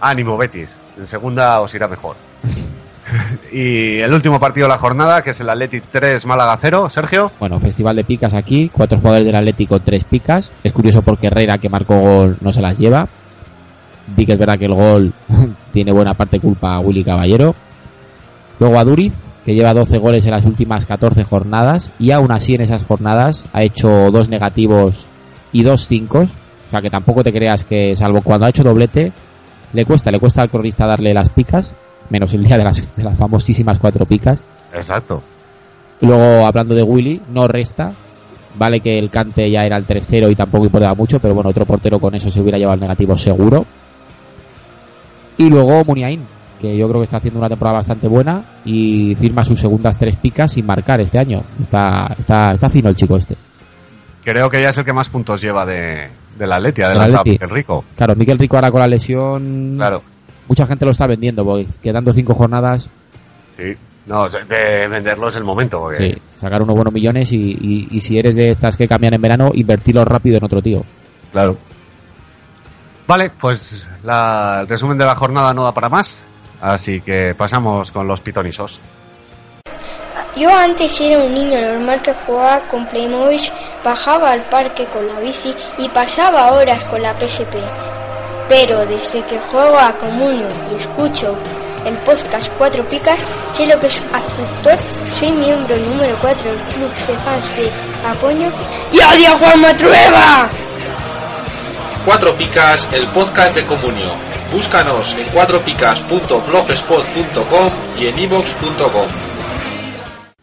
Speaker 3: Ánimo, Betis. En segunda os irá mejor. y el último partido de la jornada, que es el Athletic 3, Málaga 0. Sergio.
Speaker 5: Bueno, festival de picas aquí, cuatro jugadores del Atlético, tres picas. Es curioso porque Herrera, que marcó gol, no se las lleva. Di que es verdad que el gol tiene buena parte culpa a Willy Caballero. Luego a Duriz, que lleva 12 goles en las últimas 14 jornadas y aún así en esas jornadas ha hecho dos negativos y dos cinco. O sea que tampoco te creas que, salvo cuando ha hecho doblete, le cuesta, le cuesta al cronista darle las picas, menos el día de las, de las famosísimas cuatro picas.
Speaker 3: Exacto.
Speaker 5: Luego, hablando de Willy, no resta. Vale que el Cante ya era el tercero y tampoco importaba mucho, pero bueno, otro portero con eso se hubiera llevado el negativo seguro. Y luego Muniain, que yo creo que está haciendo una temporada bastante buena y firma sus segundas tres picas sin marcar este año. Está, está, está fino el chico este.
Speaker 3: Creo que ya es el que más puntos lleva de, de la Atletia, de
Speaker 5: Del
Speaker 3: la
Speaker 5: Atleti.
Speaker 3: el Rico.
Speaker 5: Claro, Miquel Rico ahora con la lesión,
Speaker 3: Claro,
Speaker 5: mucha gente lo está vendiendo, porque quedando cinco jornadas,
Speaker 3: sí. No, de venderlo es el momento. Porque
Speaker 5: sí, sacar unos buenos millones y, y- y si eres de estas que cambian en verano, invertirlo rápido en otro tío.
Speaker 3: Claro. Vale, pues la- el resumen de la jornada no da para más. Así que pasamos con los pitonisos.
Speaker 6: Yo antes era un niño normal que jugaba con Playmobil, bajaba al parque con la bici y pasaba horas con la PSP. Pero desde que juego a Comunio y escucho el podcast Cuatro Picas, sé lo que es actor, soy miembro número 4 del club de fans de Apoño y odio Juan Matrueva.
Speaker 1: Cuatro Picas, el podcast de Comunio. Búscanos en cuatropicas.blogspot.com y en ivox.com.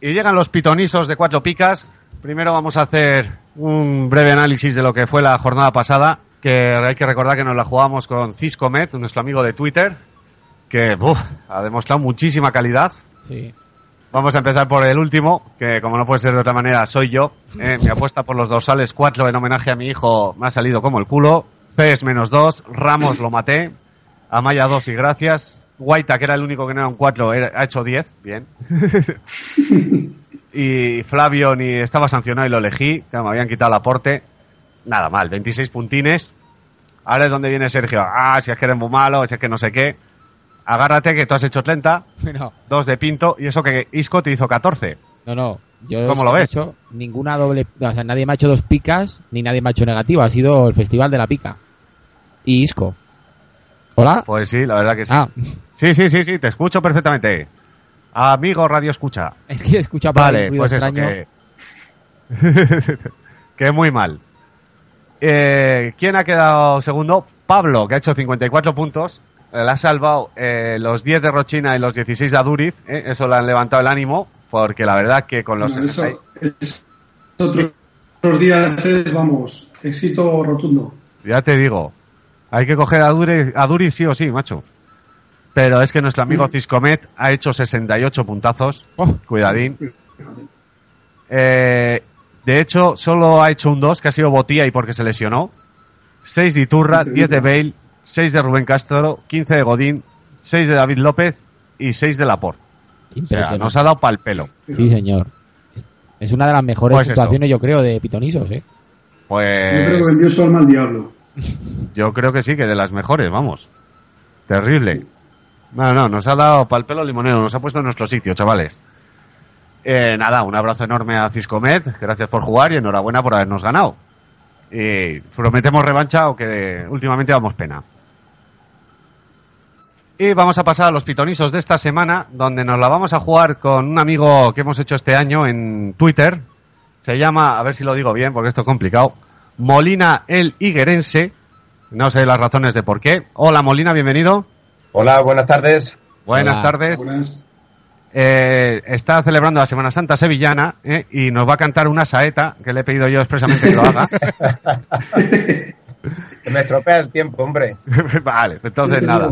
Speaker 3: Y llegan los pitonisos de cuatro picas. Primero vamos a hacer un breve análisis de lo que fue la jornada pasada. Que hay que recordar que nos la jugamos con Ciscomet, nuestro amigo de Twitter. Que uf, ha demostrado muchísima calidad.
Speaker 5: Sí.
Speaker 3: Vamos a empezar por el último, que como no puede ser de otra manera, soy yo. Eh, mi apuesta por los dorsales 4 en homenaje a mi hijo me ha salido como el culo. Cs menos 2, Ramos lo maté. Amaya 2 y gracias. Guaita, que era el único que no era un 4, era- ha hecho 10, bien. y Flavio ni estaba sancionado y lo elegí, que me habían quitado el aporte. Nada mal, 26 puntines. Ahora es donde viene Sergio. Ah, si es que eres muy malo, si es que no sé qué. Agárrate que tú has hecho 30
Speaker 5: No,
Speaker 3: dos de Pinto y eso que Isco te hizo 14.
Speaker 5: no, no. Yo
Speaker 3: ¿Cómo lo ves?
Speaker 5: hecho ninguna doble, o sea, nadie me ha hecho dos picas, ni nadie me ha hecho negativa. Ha sido el festival de la pica. Y Isco. Hola.
Speaker 3: Pues sí, la verdad que sí.
Speaker 5: Ah,
Speaker 3: Sí, sí, sí, sí, te escucho perfectamente. Amigo Radio Escucha.
Speaker 5: es que ahí un
Speaker 3: Vale, pues eso, que... que muy mal. Eh, ¿Quién ha quedado segundo? Pablo, que ha hecho 54 puntos. Eh, Le ha salvado eh, los 10 de Rochina y los 16 de Aduriz. eh, Eso le han levantado el ánimo, porque la verdad que con los
Speaker 4: Bueno,
Speaker 3: 60
Speaker 4: eso, es- otros, otros días es, vamos, éxito rotundo.
Speaker 3: Ya te digo, hay que coger a Duri, a Duri sí o sí, macho. Pero es que nuestro amigo
Speaker 4: Mm.
Speaker 3: Ciscomet ha hecho 68 puntazos.
Speaker 5: Oh,
Speaker 3: Cuidadín. Eh, de hecho, solo ha hecho un 2, que ha sido Botía y porque se lesionó. 6 de Iturra,
Speaker 4: Sí,
Speaker 3: 10 de. Bale, 6 de Rubén Castro, 15 de Godín, 6 de David López y 6 de Laporte. O sea, nos ha dado pal pelo.
Speaker 5: Sí, señor. Es- una de las mejores
Speaker 3: Pues eso.
Speaker 5: puntuaciones, yo creo, de pitonisos, ¿eh?
Speaker 4: Yo creo que
Speaker 3: Pues
Speaker 4: vendió su alma al diablo.
Speaker 3: Yo creo que sí, que de las mejores, vamos. Terrible. No, no, nos ha dado pal pelo limonero, nos ha puesto en nuestro sitio, chavales. Eh, nada, un abrazo enorme a Ciscomet, gracias por jugar y enhorabuena por habernos ganado. Y prometemos revancha, aunque últimamente damos pena. Y vamos a pasar a los pitonisos de esta semana, donde nos la vamos a jugar con un amigo que hemos hecho este año en Twitter. Se llama, a ver si lo digo bien, porque esto es complicado, Molina el Higuerense. No sé las razones de por qué. Hola Molina, bienvenido.
Speaker 7: Hola, buenas tardes.
Speaker 3: Buenas
Speaker 5: Hola.
Speaker 3: tardes.
Speaker 4: Buenas.
Speaker 3: Eh, está celebrando la Semana Santa Sevillana eh, y nos va a cantar una saeta que le he pedido yo expresamente que lo haga.
Speaker 7: Que me estropea el tiempo, hombre.
Speaker 3: vale, entonces nada.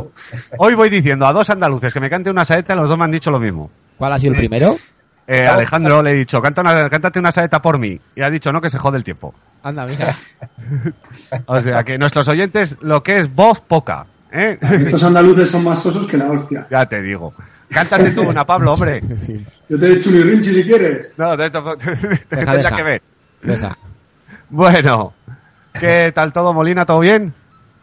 Speaker 3: Hoy voy diciendo a dos andaluces que me cante una saeta y los dos me han dicho lo mismo.
Speaker 5: ¿Cuál ha sido el primero?
Speaker 3: Eh, Alejandro le he dicho, Canta una, cántate una saeta por mí. Y ha dicho, no, que se jode el tiempo.
Speaker 5: Anda, mira.
Speaker 3: O sea, que nuestros oyentes lo que es voz poca. ¿eh?
Speaker 4: Estos andaluces son más sosos que la hostia.
Speaker 3: ya te digo. Cántate tú una, Pablo, hombre.
Speaker 5: Sí.
Speaker 4: Yo te he hecho un rinchi si quieres.
Speaker 3: No, de esto tendría
Speaker 5: deja.
Speaker 3: que ver.
Speaker 5: Deja.
Speaker 3: Bueno, ¿qué tal todo, Molina? ¿Todo bien?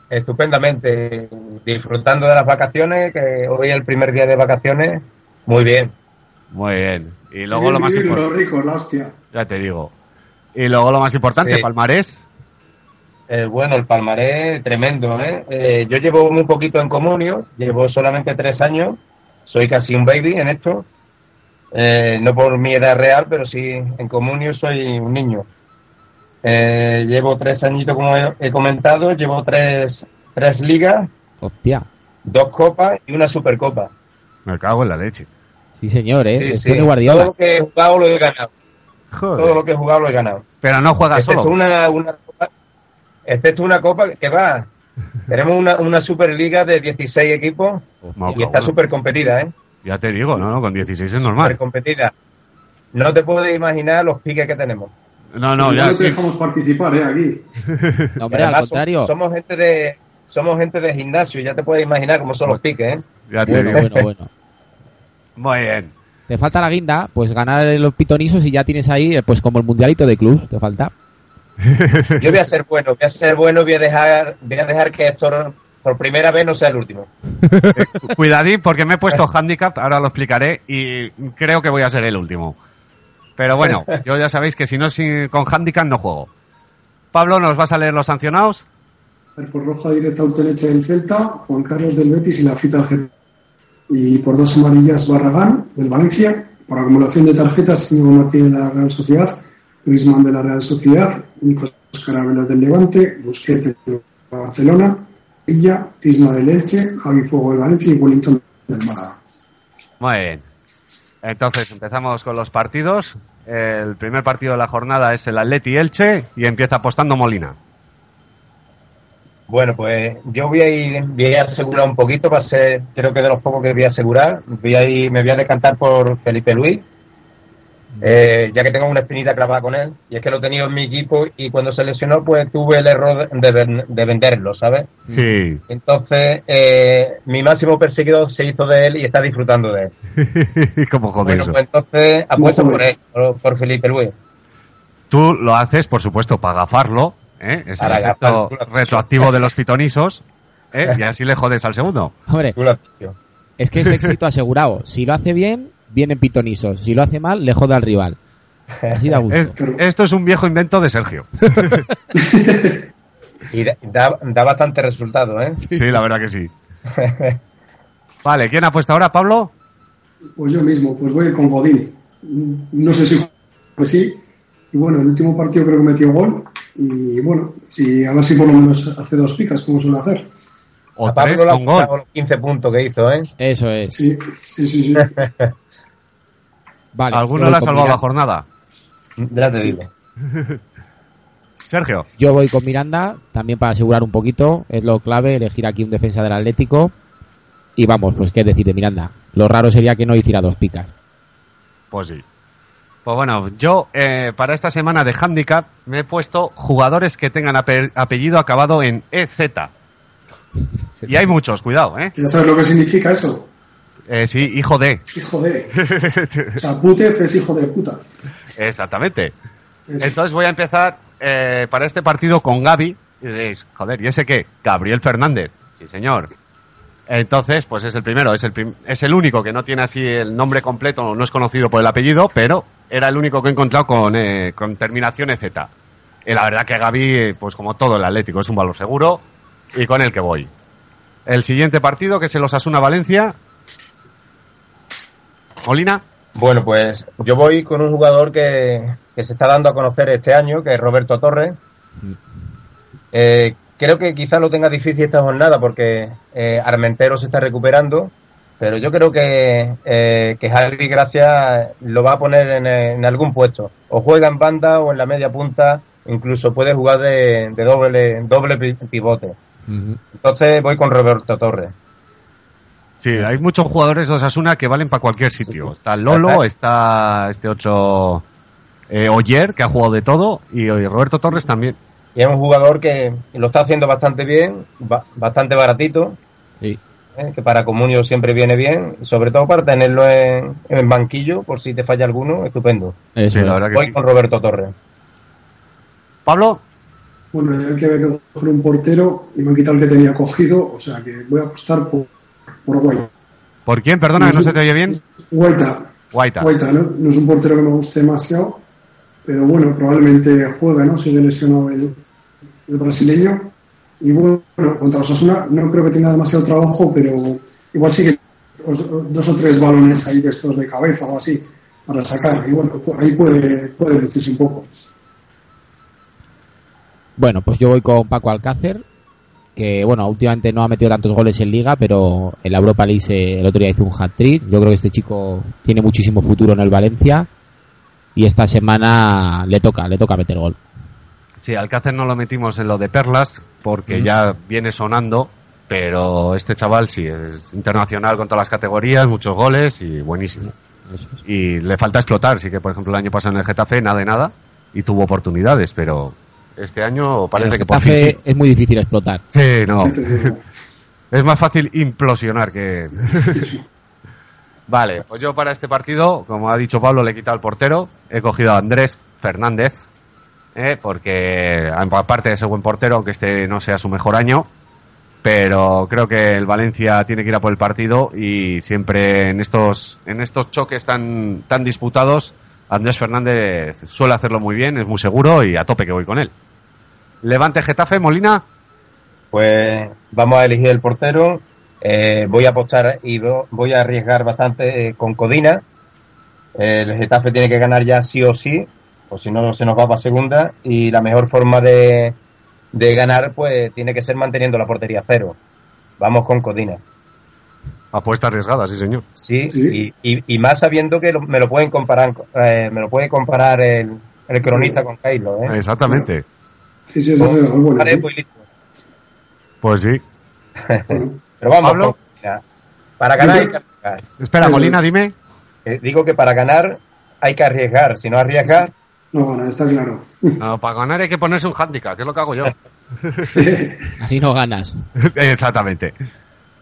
Speaker 7: Estupendamente. Disfrutando de las vacaciones, que hoy es el primer día de vacaciones. Muy bien.
Speaker 3: Muy bien. Y luego lo más importante,
Speaker 4: Los ricos, la hostia.
Speaker 3: ya te digo. Y luego lo más importante,
Speaker 7: Sí.
Speaker 3: palmarés.
Speaker 7: Eh, bueno, el palmarés tremendo, ¿eh? Eh, Yo llevo muy poquito en comunio, llevo solamente tres años. Soy casi un baby en esto. Eh, no por mi edad real, pero sí en comunio soy un niño. Eh, llevo tres añitos, como he, he comentado, llevo tres, tres ligas,
Speaker 5: Hostia.
Speaker 7: dos copas y una supercopa.
Speaker 3: Me cago en la leche.
Speaker 5: Sí, señor, ¿eh?
Speaker 7: Sí,
Speaker 5: Es
Speaker 7: sí.
Speaker 5: Tony
Speaker 7: Todo
Speaker 5: Guardiola.
Speaker 7: lo que he jugado lo he ganado.
Speaker 3: Joder.
Speaker 7: Todo lo que he jugado lo he ganado.
Speaker 3: Pero no juega
Speaker 7: Excepto
Speaker 3: solo.
Speaker 7: una, una copa, excepto una copa que va. Tenemos una, una superliga de 16 equipos
Speaker 3: No,
Speaker 7: y está súper competida, ¿eh?
Speaker 3: Ya te digo, no, no, con 16 es
Speaker 7: Súper
Speaker 3: normal.
Speaker 7: competida. No te puedes imaginar los piques que tenemos.
Speaker 3: No, no,
Speaker 4: no
Speaker 3: ya
Speaker 4: te
Speaker 3: sí.
Speaker 4: dejamos participar, ¿eh? Aquí.
Speaker 5: No, hombre, al contrario.
Speaker 7: Somos gente de somos gente de gimnasio, ya te puedes imaginar cómo son los piques, ¿eh?
Speaker 3: Ya te
Speaker 5: Bueno,
Speaker 3: digo.
Speaker 5: bueno, bueno.
Speaker 3: Muy bien.
Speaker 5: Te falta la guinda, pues ganar los pitonisos y ya tienes ahí, eh, pues como el mundialito de clubs, te falta.
Speaker 7: Yo voy a ser bueno, voy a ser bueno, voy a dejar, voy a dejar que Héctor por primera vez no sea el último.
Speaker 3: Cuidadín, porque me he puesto handicap, ahora lo explicaré, y creo que voy a ser el último. Pero bueno, yo ya sabéis que si no si con handicap no juego. Pablo, ¿nos vas a leer los sancionados?
Speaker 4: Por roja directa Uteneche del Celta, Juan Carlos del Betis y la Fita. Y por dos amarillas Barragán del Valencia. Por acumulación de tarjetas, Íñigo Martínez de la Real Sociedad, Griezmann de la Real Sociedad, Nicos Carabelas del Levante, Busquets de Barcelona, Villa, Tisma del Elche, Javi Fuego del Valencia y Wellington del Málaga.
Speaker 3: Muy bien. Entonces empezamos con los partidos. El primer partido de la jornada es el Atleti Elche y empieza apostando Molina.
Speaker 7: Bueno, pues yo voy a ir, voy a asegurar un poquito, va a ser, creo que de los pocos que voy a asegurar, voy a ir, me voy a decantar por Felipe Luis, eh, ya que tengo una espinita clavada con él, y es que lo he tenido en mi equipo y cuando se lesionó, pues tuve el error de, ven- de venderlo, ¿sabes?
Speaker 3: Sí.
Speaker 7: Entonces, eh, mi máximo perseguidor se hizo de él y está disfrutando de él.
Speaker 3: ¿Cómo joder
Speaker 7: Bueno,
Speaker 3: eso?
Speaker 7: pues entonces apuesto por él, por, por Felipe Luis.
Speaker 3: Tú lo haces, por supuesto, para gafarlo. ¿Eh? Es el efecto retroactivo de los pitonisos. ¿eh? Y así le jodes al segundo.
Speaker 5: Hombre, es que es éxito asegurado. Si lo hace bien, vienen pitonisos. Si lo hace mal, le jode al rival. Así da gusto.
Speaker 3: Es- esto es un viejo invento de Sergio.
Speaker 7: Y da, da, da bastante resultado, ¿eh?
Speaker 3: Sí, la verdad que sí. Vale, ¿quién apuesta ahora, Pablo?
Speaker 4: Pues yo mismo, pues voy con Godín. No sé si pues sí. Y bueno, el último partido creo que metió gol. Y bueno, si a ver si por lo menos hace dos picas, como suele hacer.
Speaker 3: O
Speaker 7: A Pablo le ha
Speaker 3: con
Speaker 7: los 15 puntos que hizo, ¿eh?
Speaker 5: Eso es.
Speaker 4: Sí, sí, sí. sí.
Speaker 5: Vale.
Speaker 3: Alguno le ha salvado la jornada.
Speaker 7: Ya te digo.
Speaker 3: Sergio.
Speaker 5: Yo voy con Miranda, también para asegurar un poquito. Es lo clave, elegir aquí un defensa del Atlético. Y vamos, pues qué decir de Miranda. Lo raro sería que no hiciera dos picas.
Speaker 3: Pues sí. Pues bueno, yo eh, para esta semana de handicap me he puesto jugadores que tengan ape- apellido acabado en EZ. Y hay muchos, cuidado, ¿eh?
Speaker 4: ¿Ya sabes lo que significa eso?
Speaker 3: Eh, sí, hijo de.
Speaker 4: Hijo de. O sea, Putez es hijo de puta.
Speaker 3: Exactamente.
Speaker 4: Eso.
Speaker 3: Entonces voy a empezar eh, para este partido con Gaby. Y diréis, joder, ¿y ese qué? Gabriel Fernández. Sí, señor. Entonces, pues es el primero, es el, prim- es el único que no tiene así el nombre completo, no es conocido por el apellido, pero era el único que he encontrado con, eh, con terminación EZ. Y la verdad que Gaby, pues como todo el Atlético, es un valor seguro y con el que voy. El siguiente partido, que es el Osasuna Valencia. Molina.
Speaker 7: Bueno, pues yo voy con un jugador que, que se está dando a conocer este año, que es Roberto Torres. Eh, creo que quizás lo tenga difícil esta jornada porque eh, Armentero se está recuperando, pero yo creo que, eh, que Javi Gracia lo va a poner en, en algún puesto. O juega en banda o en la media punta, incluso puede jugar de, de doble, doble pi- pivote. Entonces voy con Roberto Torres.
Speaker 3: Sí, hay muchos jugadores de Osasuna que valen para cualquier sitio. Está Lolo, está este otro eh, Oyer, que ha jugado de todo, y, y Roberto Torres también.
Speaker 7: Y es un jugador que lo está haciendo bastante bien, ba- bastante baratito,
Speaker 5: Sí.
Speaker 7: ¿eh? que para Comunio siempre viene bien, sobre todo para tenerlo en, en banquillo por si te falla alguno, estupendo.
Speaker 5: Eso
Speaker 3: Sí, la verdad que
Speaker 7: Voy
Speaker 3: sí.
Speaker 7: con Roberto Torres.
Speaker 3: Pablo,
Speaker 4: Bueno, yo que había que coger un portero y me han quitado el que tenía cogido, o sea que voy a apostar por, por Guaita.
Speaker 3: ¿por quién? Perdona, que no se te oye bien.
Speaker 4: Guaita,
Speaker 3: Guaita.
Speaker 4: Guaita, ¿no? No es un portero que me guste demasiado, pero bueno, probablemente juegue, ¿no? Sigue lesionado el, el brasileño. Y bueno, contra Osasuna no creo que tenga demasiado trabajo, pero igual sí que dos, o tres balones ahí de estos de cabeza o así para sacar. Y bueno, pues ahí puede, puede lucirse un poco.
Speaker 5: Bueno, pues yo voy con Paco Alcácer que bueno, últimamente no ha metido tantos goles en liga, pero en la Europa League el otro día hizo un hat-trick. Yo creo que este chico tiene muchísimo futuro en el Valencia y esta semana le toca, le toca meter gol.
Speaker 3: Sí, Alcácer no lo metimos en lo de perlas porque ya viene sonando, pero este chaval sí es internacional con todas las categorías, muchos goles y buenísimo.
Speaker 5: Es.
Speaker 3: Y le falta explotar, sí que por ejemplo el año pasado en el Getafe nada de nada y tuvo oportunidades, pero este año parece
Speaker 5: el
Speaker 3: que por fin sí.
Speaker 5: es muy difícil explotar.
Speaker 3: Sí, no. Es más fácil implosionar que. Vale, pues yo para este partido, como ha dicho Pablo, le he quitado el portero. He cogido a Andrés Fernández, ¿eh? porque aparte de ser buen portero, aunque este no sea su mejor año, pero creo que el Valencia tiene que ir a por el partido y siempre en estos, en estos choques tan, tan disputados, Andrés Fernández suele hacerlo muy bien, es muy seguro y a tope que voy con él. Levante Getafe, Molina.
Speaker 7: Pues vamos a elegir el portero. Eh, voy a apostar y vo- voy a arriesgar bastante eh, con Codina. Eh, el Getafe tiene que ganar ya sí o sí, o si no se nos va para segunda. Y la mejor forma de, de ganar, pues tiene que ser manteniendo la portería cero. Vamos con Codina.
Speaker 3: Apuesta arriesgada, sí señor.
Speaker 7: Sí,
Speaker 4: Sí.
Speaker 7: Y, y, y más sabiendo que lo- me lo pueden comparar, eh, me lo puede comparar el, el cronista con Kylo, ¿eh?
Speaker 3: Exactamente.
Speaker 4: Sí, sí, es ¿eh?
Speaker 7: pues listo.
Speaker 3: Pues sí.
Speaker 7: Pero vamos,
Speaker 3: Pablo.
Speaker 7: para ganar hay que arriesgar.
Speaker 3: Espera, Molina, dime.
Speaker 7: Eh, digo que para ganar hay que arriesgar. Si no arriesgas,
Speaker 4: No gana, está claro.
Speaker 3: No, para ganar hay que ponerse un handicap, que es lo que hago yo.
Speaker 5: Así no ganas.
Speaker 3: Exactamente.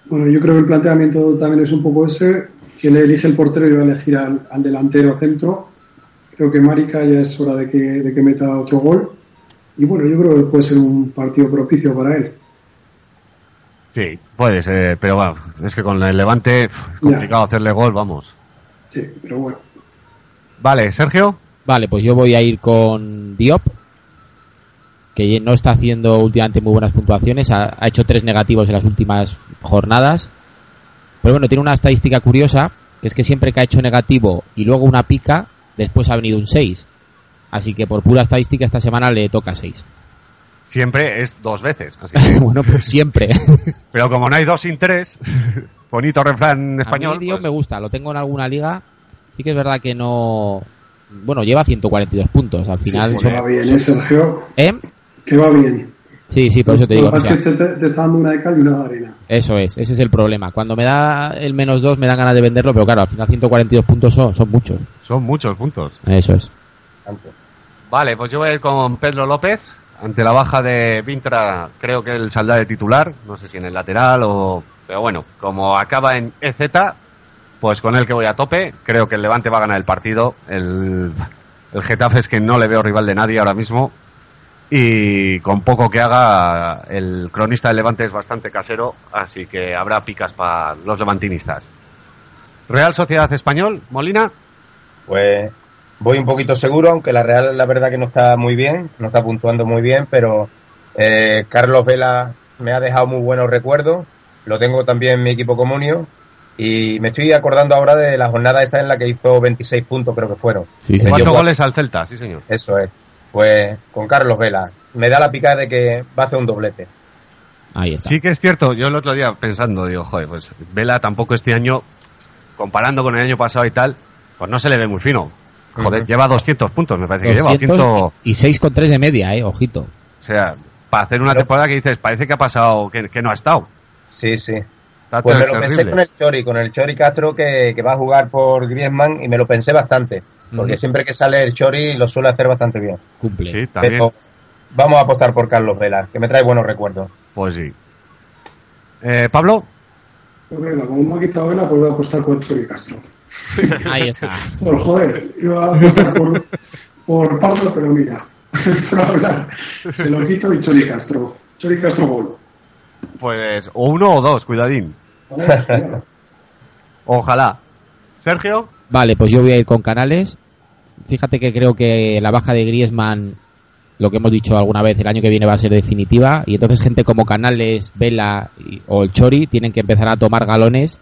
Speaker 4: Bueno, yo creo que el planteamiento también es un poco ese. Si él elige el portero, yo voy a elegir al, al delantero centro. Creo que Marica ya es hora de que, de que meta otro gol. Y bueno, yo creo que puede ser un partido propicio para él.
Speaker 3: Sí, puede ser, pero bueno, es que con el Levante es complicado hacerle gol, vamos.
Speaker 4: Sí, pero bueno.
Speaker 3: Vale, Sergio.
Speaker 5: Vale, pues yo voy a ir con Diop, que no está haciendo últimamente muy buenas puntuaciones. Ha, ha hecho tres negativos en las últimas jornadas. Pero bueno, tiene una estadística curiosa, que es que siempre que ha hecho negativo y luego una pica, después ha venido un 6. Así que por pura estadística esta semana le toca 6.
Speaker 3: Siempre es dos veces. Así que-
Speaker 5: bueno, pues siempre.
Speaker 3: pero como no hay dos sin tres, bonito refrán español.
Speaker 5: A mí Diop
Speaker 3: pues,
Speaker 5: me gusta, lo tengo en alguna liga. Sí que es verdad que no... Bueno, lleva 142 puntos. Al final...
Speaker 4: que
Speaker 5: son-
Speaker 4: va bien, ¿eh, Sergio?
Speaker 5: ¿Eh?
Speaker 4: Que va bien.
Speaker 5: Sí, sí, por eso te
Speaker 4: Lo
Speaker 5: digo.
Speaker 4: que
Speaker 5: o
Speaker 4: pasa es
Speaker 5: sea,
Speaker 4: que te, te está dando una de cal y una de arena.
Speaker 5: Eso es, ese es el problema. Cuando me da el menos 2 me dan ganas de venderlo, pero claro, al final 142 puntos son, son muchos.
Speaker 3: Son muchos puntos.
Speaker 5: Eso es.
Speaker 3: Vale, pues yo voy a ir con Pedro López. Ante la baja de Vintra, creo que él saldrá de titular. No sé si en el lateral o. Pero bueno, como acaba en EZ, pues con él que voy a tope. Creo que el Levante va a ganar el partido. El, el Getafe es que no le veo rival de nadie ahora mismo. Y con poco que haga, el cronista del Levante es bastante casero. Así que habrá picas para los levantinistas. Real Sociedad Español, Molina.
Speaker 7: pues voy un poquito seguro, aunque la Real la verdad que no está muy bien, no está puntuando muy bien, pero eh, Carlos Vela me ha dejado muy buenos recuerdos. Lo tengo también en mi equipo comunio. Y me estoy acordando ahora de la jornada esta en la que hizo 26 puntos, creo que fueron.
Speaker 5: Sí,
Speaker 7: yo-
Speaker 3: goles al Celta, sí señor.
Speaker 7: Eso es. Pues con Carlos Vela. Me da la picada de que va a hacer un doblete.
Speaker 5: Ahí está.
Speaker 3: Sí que es cierto, yo el otro día pensando, digo, joder, pues Vela tampoco este año, comparando con el año pasado y tal, pues no se le ve muy fino. Joder, lleva 200 puntos, me parece que lleva.
Speaker 5: 200
Speaker 3: 100, o
Speaker 5: y 6,3 de media, eh, ojito.
Speaker 3: sea, para hacer una
Speaker 7: Pero-
Speaker 3: temporada que dices, parece que ha pasado, que, que no ha estado.
Speaker 7: Sí, sí.
Speaker 3: Está
Speaker 7: Pues me lo pensé con el Chori, con el Chori Castro que, que va a jugar por Griezmann y me lo pensé bastante. Porque siempre que sale el Chori lo suele hacer bastante bien.
Speaker 5: Cumple.
Speaker 3: Sí, también.
Speaker 7: Pero vamos a apostar por Carlos Vela, que me trae buenos recuerdos.
Speaker 3: Pues sí. Eh, Pablo,
Speaker 4: Pues venga, como me ha quitado vela, pues voy a apostar con Chori Castro.
Speaker 5: Ahí está.
Speaker 4: Por joder, iba a apostar por, por Pardo, pero mira, por hablar, se lo quito y Chori Castro. Chori Castro gol.
Speaker 3: pues o uno o dos, cuidadín. Ojalá. Sergio,
Speaker 5: Vale, pues yo voy a ir con Canales. Fíjate que creo que la baja de Griezmann, lo que hemos dicho alguna vez, el año que viene va a ser definitiva. Y entonces gente como Canales, Vela y- o el Chori tienen que empezar a tomar galones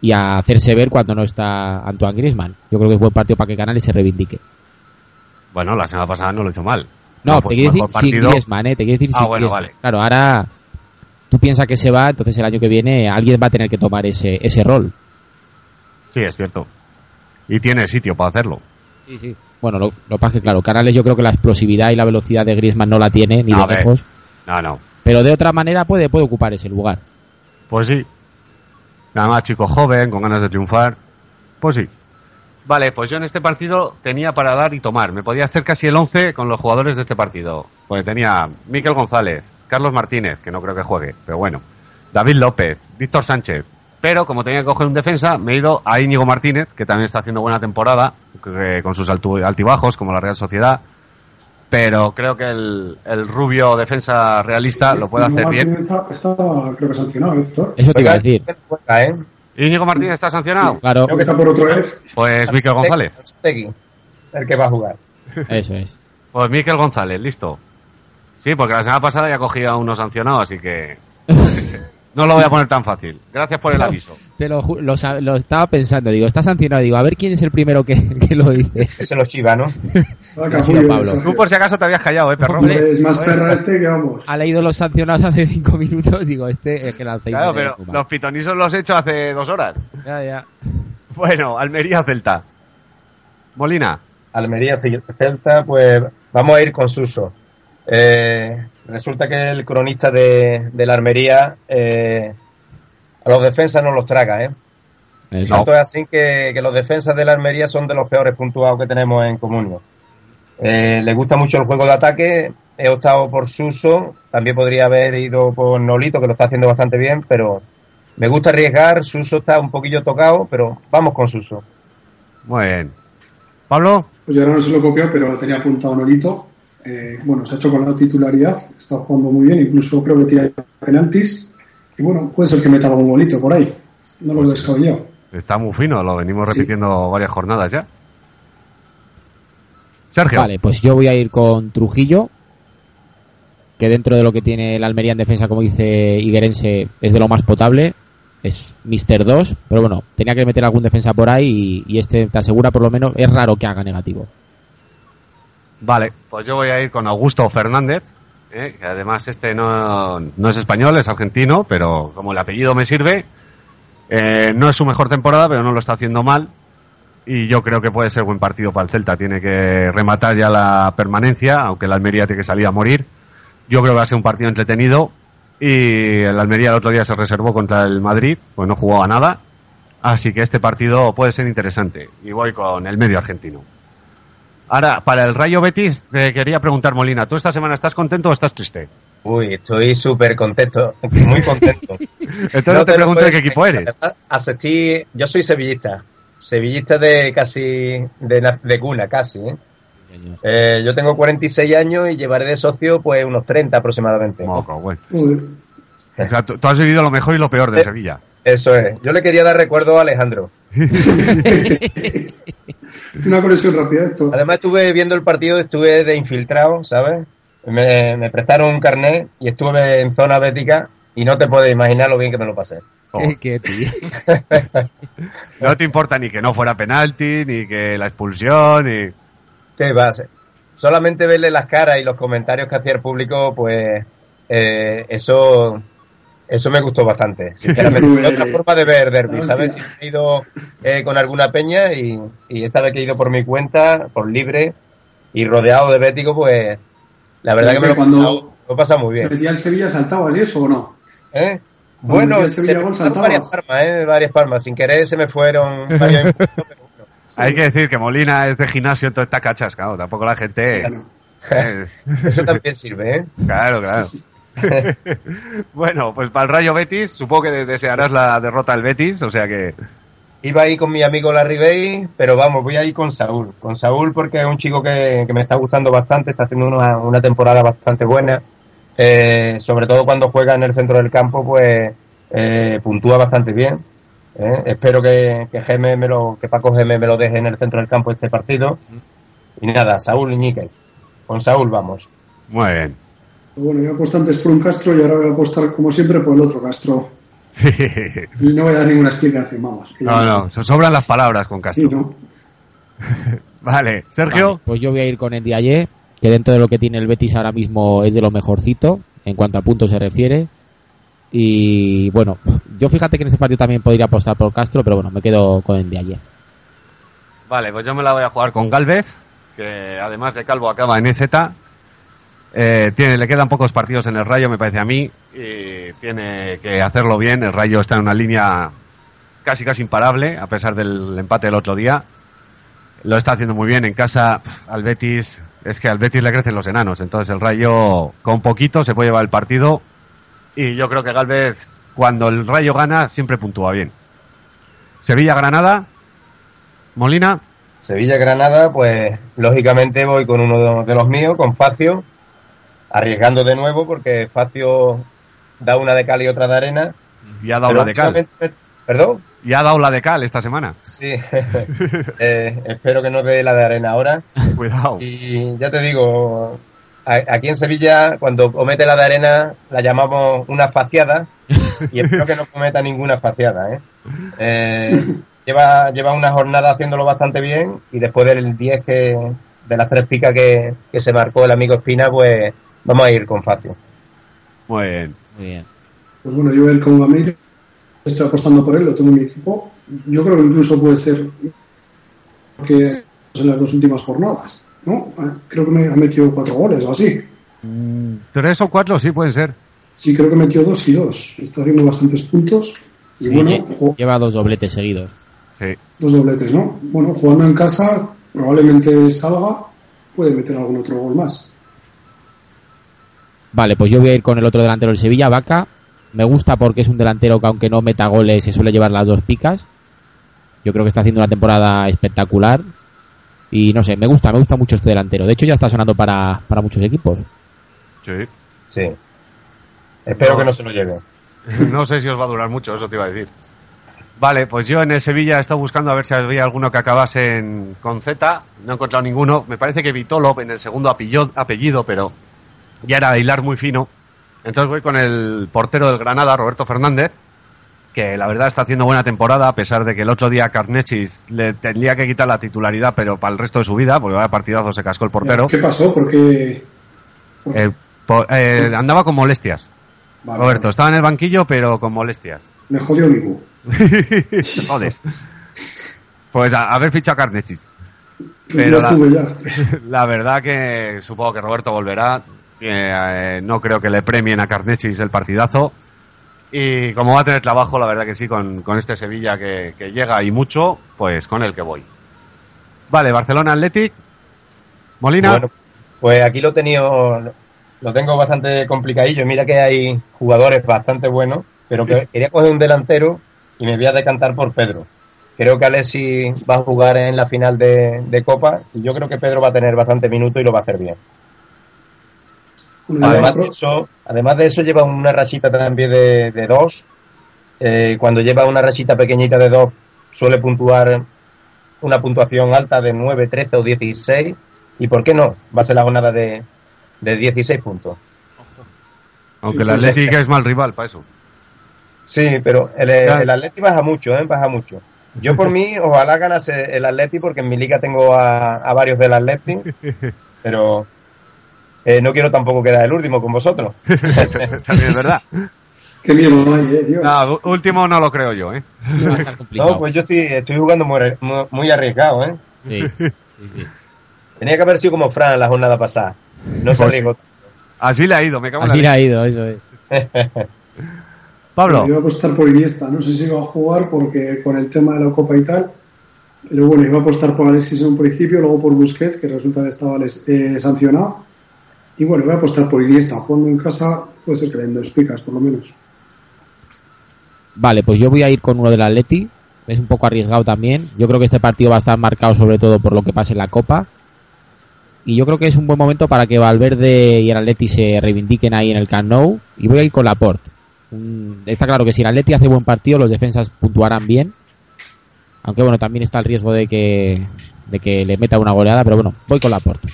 Speaker 5: y a hacerse ver cuando no está Antoine Griezmann. Yo creo que es buen partido para que Canales se reivindique.
Speaker 3: bueno, la semana pasada no lo hizo mal.
Speaker 5: No,
Speaker 3: pues
Speaker 5: te quiero decir sin. Griezmann, ¿eh? Te quiero decir
Speaker 3: Ah,
Speaker 5: sin
Speaker 3: bueno,
Speaker 5: Griezmann.
Speaker 3: vale.
Speaker 5: Claro, ahora tú piensas que se va, entonces el año que viene alguien va a tener que tomar ese, ese rol.
Speaker 3: Sí, es cierto. Y tiene sitio para hacerlo.
Speaker 5: Sí, sí. Bueno, lo, lo que pasa es que, claro, Canales yo creo que la explosividad y la velocidad de Griezmann no la tiene, ni
Speaker 3: A
Speaker 5: de
Speaker 3: ver.
Speaker 5: lejos.
Speaker 3: No, no.
Speaker 5: Pero de otra manera puede, puede ocupar ese lugar.
Speaker 3: Pues sí. Nada más chico joven, con ganas de triunfar. Pues sí. Vale, pues yo en este partido tenía para dar y tomar. Me podía hacer casi el 11 con los jugadores de este partido. Porque tenía Miquel González, Carlos Martínez, que no creo que juegue, pero bueno. David López, Víctor Sánchez. Pero como tenía que coger un defensa, me he ido a Íñigo Martínez, que también está haciendo buena temporada, que- con sus altibajos, como la Real Sociedad. Pero creo que el, el rubio defensa realista lo puede hacer bien.
Speaker 4: Está, está, creo que sancionado, Héctor.
Speaker 5: Eso te iba a decir.
Speaker 7: ¿eh?
Speaker 3: Íñigo Martínez está sancionado.
Speaker 5: Claro,
Speaker 4: Creo que está por otra vez.
Speaker 3: Pues Miquel González.
Speaker 7: El que va a jugar.
Speaker 5: eso es.
Speaker 3: Pues Miquel González, listo. Sí, porque la semana pasada ya cogí a uno sancionado, así que no lo voy a poner tan fácil. Gracias por el aviso.
Speaker 5: Te lo, lo, lo estaba pensando, digo, está sancionado, digo, a ver quién es el primero que, que lo dice.
Speaker 7: Eso los chivas, ¿no?
Speaker 5: Pablo.
Speaker 4: Sergio.
Speaker 3: Tú por si acaso te habías callado, eh, perro.
Speaker 5: Hombre,
Speaker 4: es más perra este que vamos.
Speaker 5: Ha leído los sancionados hace cinco minutos, digo, este es que la Alzheimer
Speaker 3: Claro, pero los pitonisos los he hecho hace dos horas.
Speaker 5: Ya, ya.
Speaker 3: Bueno, Almería Celta. Molina.
Speaker 7: Almería Celta, pues vamos a ir con Suso. Eh, resulta que el cronista de, de la Almería eh, a los defensas no los traga, ¿eh?
Speaker 5: Eso.
Speaker 7: Tanto es así que, que los defensas de la Almería son de los peores puntuados que tenemos en Comunio. Eh, le gusta mucho el juego de ataque, he optado por Suso, también podría haber ido por Nolito, que lo está haciendo bastante bien, pero me gusta arriesgar, Suso está un poquillo tocado, pero vamos con Suso.
Speaker 3: Muy bien. Pablo.
Speaker 4: Pues yo ahora no se lo he copiado, pero tenía apuntado Nolito. Eh, bueno, se ha hecho con la titularidad, está jugando muy bien, incluso creo que tira penaltis. Y bueno, puede ser que meta algún golito por ahí. No lo he descabellado.
Speaker 3: Está muy fino, lo venimos
Speaker 4: Sí.
Speaker 3: repitiendo varias jornadas ya. Sergio.
Speaker 5: Vale, pues yo voy a ir con Trujillo, que dentro de lo que tiene el Almería en defensa, como dice Iguerense, es de lo más potable. Es Mister 2, pero bueno, tenía que meter algún defensa por ahí y, y este te asegura por lo menos, es raro que haga negativo.
Speaker 3: Vale, pues yo voy a ir con Augusto Fernández, eh, que además este no, no es español, es argentino, pero como el apellido me sirve, eh, no es su mejor temporada, pero no lo está haciendo mal. Y yo creo que puede ser buen partido para el Celta. Tiene que rematar ya la permanencia, aunque el Almería tiene que salir a morir. Yo creo que va a ser un partido entretenido. Y el Almería el otro día se reservó contra el Madrid, pues no jugó a nada. Así que este partido puede ser interesante. Y voy con el medio argentino. Ahora, para el Rayo Betis, te quería preguntar, Molina, ¿tú esta semana estás contento o estás triste?
Speaker 7: Uy, estoy súper contento, muy contento.
Speaker 3: Entonces
Speaker 7: No
Speaker 3: te
Speaker 7: lo
Speaker 3: pregunto de qué equipo eres.
Speaker 7: Asistí, yo soy sevillista, sevillista de casi, de, na- de cuna casi. ¿eh? Eh, yo tengo 46 años y llevaré de socio pues unos 30 aproximadamente.
Speaker 3: Moco, bueno. O sea, tú, tú has vivido lo mejor y lo peor de
Speaker 7: Eh.
Speaker 3: Sevilla.
Speaker 7: Eso es. Yo le quería dar recuerdo a Alejandro.
Speaker 4: Hice una conexión rápida esto.
Speaker 7: Además estuve viendo el partido, estuve de infiltrado, ¿sabes? Me, me prestaron un carnet y estuve en zona bética y no te puedes imaginar lo bien que me lo pasé.
Speaker 3: Oh.
Speaker 5: ¿Qué, qué, tío?
Speaker 3: No te importa ni que no fuera penalti, ni que la expulsión, ni...
Speaker 7: ¿Qué va a ser? Solamente verle las caras y los comentarios que hacía el público, pues eh, eso eso me gustó bastante. Sinceramente, otra forma de ver derby, ¿sabes? Si he ido eh, con alguna peña y, y esta vez que he ido por mi cuenta, por libre y rodeado de bético, pues la verdad que me lo he
Speaker 4: Cuando-
Speaker 7: pasado, lo he pasado muy bien.
Speaker 4: ¿Metía el Sevilla saltabas y eso o no?
Speaker 7: ¿Eh? Bueno,
Speaker 4: el
Speaker 7: se
Speaker 4: Sevilla
Speaker 7: me varias palmas, ¿eh? Varias palmas. Sin querer se me fueron varios impulsos, pero bueno.
Speaker 3: Hay que decir que Molina es de gimnasio, entonces está cachas, claro. Tampoco la gente...
Speaker 4: Claro.
Speaker 3: eh,
Speaker 7: Eso también sirve, ¿eh?
Speaker 3: claro, claro. bueno, pues para el Rayo Betis, supongo que desearás la derrota del Betis, o sea que...
Speaker 7: Iba a ir con mi amigo Larry Bay, pero vamos, voy a ir con Saúl. Con Saúl porque es un chico que, que me está gustando bastante, está haciendo una, una temporada bastante buena. Eh, sobre todo cuando juega en el centro del campo, pues eh, puntúa bastante bien. Eh, espero que, que Geme me lo, que Paco Geme me lo deje en el centro del campo este partido. Y nada, Saúl y Níquel. Con Saúl vamos.
Speaker 3: Muy bien.
Speaker 4: Pero bueno, yo aposté antes por un Castro y ahora voy a apostar como siempre por el otro Castro. Y no voy a dar ninguna explicación, vamos.
Speaker 3: no, no, se sobran las palabras con
Speaker 4: Sí,
Speaker 3: Castro.
Speaker 4: ¿no?
Speaker 3: Vale, Sergio.
Speaker 5: Vale, pues yo voy a ir con Ndiaye, que dentro de lo que tiene el Betis ahora mismo es de lo mejorcito, en cuanto a puntos se refiere. Y bueno, yo fíjate que en este partido también podría apostar por Castro, pero bueno, me quedo con el de ayer.
Speaker 3: Vale, pues yo me la voy a jugar con Galvez, que además de Calvo acaba en EZ. Eh, tiene, le quedan pocos partidos en el Rayo, me parece a mí, y tiene que hacerlo bien. El Rayo está en una línea casi casi imparable, a pesar del empate del otro día. Lo está haciendo muy bien en casa. Al Betis, es que al Betis le crecen los enanos, entonces el Rayo con poquito se puede llevar el partido. Y yo creo que Galvez, cuando el Rayo gana, siempre puntúa bien. Sevilla-Granada, Molina.
Speaker 7: Sevilla-Granada, pues lógicamente voy con uno de los míos, con Facio, arriesgando de nuevo porque Facio da una de cal y otra de arena.
Speaker 3: Y ha dado la de cal.
Speaker 7: ¿Perdón?
Speaker 3: Y ha dado la de cal esta semana.
Speaker 7: Sí. Eh, espero que no dé la de arena ahora.
Speaker 3: Cuidado.
Speaker 7: Y ya te digo, aquí en Sevilla, cuando comete la de arena, la llamamos una faciada. Y espero que no cometa ninguna faciada. ¿eh? Eh, lleva, lleva una jornada haciéndolo bastante bien. Y después del 10 que, de las tres picas que, que se marcó el amigo Espina, pues vamos a ir con Facio.
Speaker 3: Muy bien.
Speaker 5: Muy bien.
Speaker 4: Pues bueno, yo el con Gamir estoy apostando por él, lo tengo en mi equipo. Yo creo que incluso puede ser que en las dos últimas jornadas, ¿no? Creo que me ha metido cuatro goles o así.
Speaker 3: Tres o cuatro sí pueden ser.
Speaker 4: Sí, creo que metió dos y dos. Está haciendo bastantes puntos. Y
Speaker 5: Sí,
Speaker 4: bueno,
Speaker 5: lle- lleva dos dobletes seguidos.
Speaker 3: Sí.
Speaker 4: dos dobletes, ¿no? Bueno, jugando en casa, probablemente salga, puede meter algún otro gol más.
Speaker 5: Vale, pues yo voy a ir con el otro delantero del Sevilla, Vaca. Me gusta porque es un delantero que aunque no meta goles se suele llevar las dos picas. Yo creo que está haciendo una temporada espectacular. Y no sé, me gusta, me gusta mucho este delantero. De hecho ya está sonando para, para muchos equipos.
Speaker 3: Sí.
Speaker 7: Sí. Espero
Speaker 3: No.
Speaker 7: que no se lo lleve.
Speaker 3: No sé si os va a durar mucho, eso te iba a decir. Vale, pues yo en el Sevilla he estado buscando a ver si había alguno que acabase en- con Z. No he encontrado ninguno. Me parece que Vitolo en el segundo apellido, apellido pero ya era de hilar muy fino. Entonces voy con el portero del Granada, Roberto Fernández, que la verdad está haciendo buena temporada, a pesar de que el otro día Carnechis le tendría que quitar la titularidad, pero para el resto de su vida, porque vaya partidazo se cascó el portero.
Speaker 4: ¿Qué pasó? Porque
Speaker 3: Eh, po- eh, andaba con molestias.
Speaker 4: Vale,
Speaker 3: Roberto,
Speaker 4: vale.
Speaker 3: estaba en el banquillo, pero con molestias.
Speaker 4: me jodió vivo.
Speaker 3: Jodes. Pues a, haber fichado a Carnechis. Pero. La verdad que supongo que Roberto volverá. Eh, no creo que le premien a Carnechis el partidazo. Y como va a tener trabajo, la verdad que sí, con, con este Sevilla que, que llega y mucho, pues con el que voy. Vale, Barcelona Athletic. Molina.
Speaker 7: Bueno, pues aquí lo he tenido, lo tengo bastante complicadillo. Mira que hay jugadores bastante buenos, pero que quería coger un delantero y me voy a decantar por Pedro. Creo que Alessi va a jugar en la final de, de Copa y yo creo que Pedro va a tener bastante minutos y lo va a hacer bien. Además de eso, además de eso lleva una rachita también de, de dos. Eh, cuando lleva una rachita pequeñita de dos suele puntuar una puntuación alta de 9, 13 o 16. ¿Y por qué no? Va a ser la jornada de, de 16 puntos.
Speaker 3: aunque el Athletic es mal rival para eso.
Speaker 7: Sí, pero el,
Speaker 3: Claro.
Speaker 7: el baja mucho, ¿eh? Baja mucho. Yo por mí, ojalá ganase el Atleti, porque en mi liga tengo a, a varios del Atleti, pero eh, no quiero tampoco quedar el último con vosotros.
Speaker 3: También es verdad.
Speaker 4: Qué miedo hay, eh, Dios.
Speaker 3: No, u- último no lo creo yo, ¿eh?
Speaker 5: Va a estar complicado.
Speaker 7: No, pues yo estoy, estoy jugando muy, arri- muy, muy arriesgado, ¿eh?
Speaker 5: Sí, sí, sí.
Speaker 7: Tenía que haber sido como Fran la jornada pasada. No se
Speaker 3: Pues
Speaker 7: arriesgó.
Speaker 3: Así le ha ido, me cago en
Speaker 5: Así le ha ido, eso es.
Speaker 3: Pablo.
Speaker 4: Yo iba a apostar por Iniesta, no sé si va a jugar porque con el tema de la Copa y tal. Pero bueno, iba a apostar por Alexis en un principio, luego por Busquets, que resulta que estaba eh, sancionado. Y bueno, voy a apostar por Iniesta. Jugando en casa, puede ser que le den dos picas, por lo menos.
Speaker 5: Vale, pues yo voy a ir con uno del Atleti. Es un poco arriesgado también. Yo creo que este partido va a estar marcado sobre todo por lo que pase en la Copa. Y yo creo que es un buen momento para que Valverde y el Atleti se reivindiquen ahí en el Camp. Y voy a ir con Laporte. Está claro que si el Atleti hace buen partido, los defensas puntuarán bien. Aunque bueno, también está el riesgo de que, de que le meta una goleada. Pero bueno, voy con Laporte.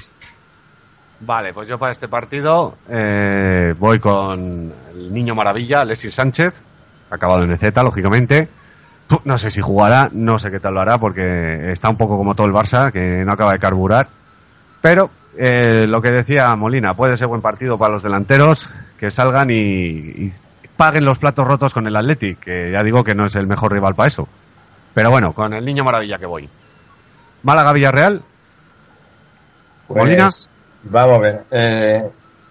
Speaker 3: Vale, pues yo para este partido eh, voy con el niño maravilla, Alexis Sánchez, acabado en Z, lógicamente. No sé si jugará, no sé qué tal lo hará, porque está un poco como todo el Barça, que no acaba de carburar. Pero eh, lo que decía Molina, puede ser buen partido para los delanteros, que salgan y, y paguen los platos rotos con el Athletic, que ya digo que no es el mejor rival para eso. Pero bueno, con el niño maravilla que voy. Málaga Villarreal.
Speaker 7: Pues,
Speaker 3: Molina.
Speaker 7: Vamos a ver. eh,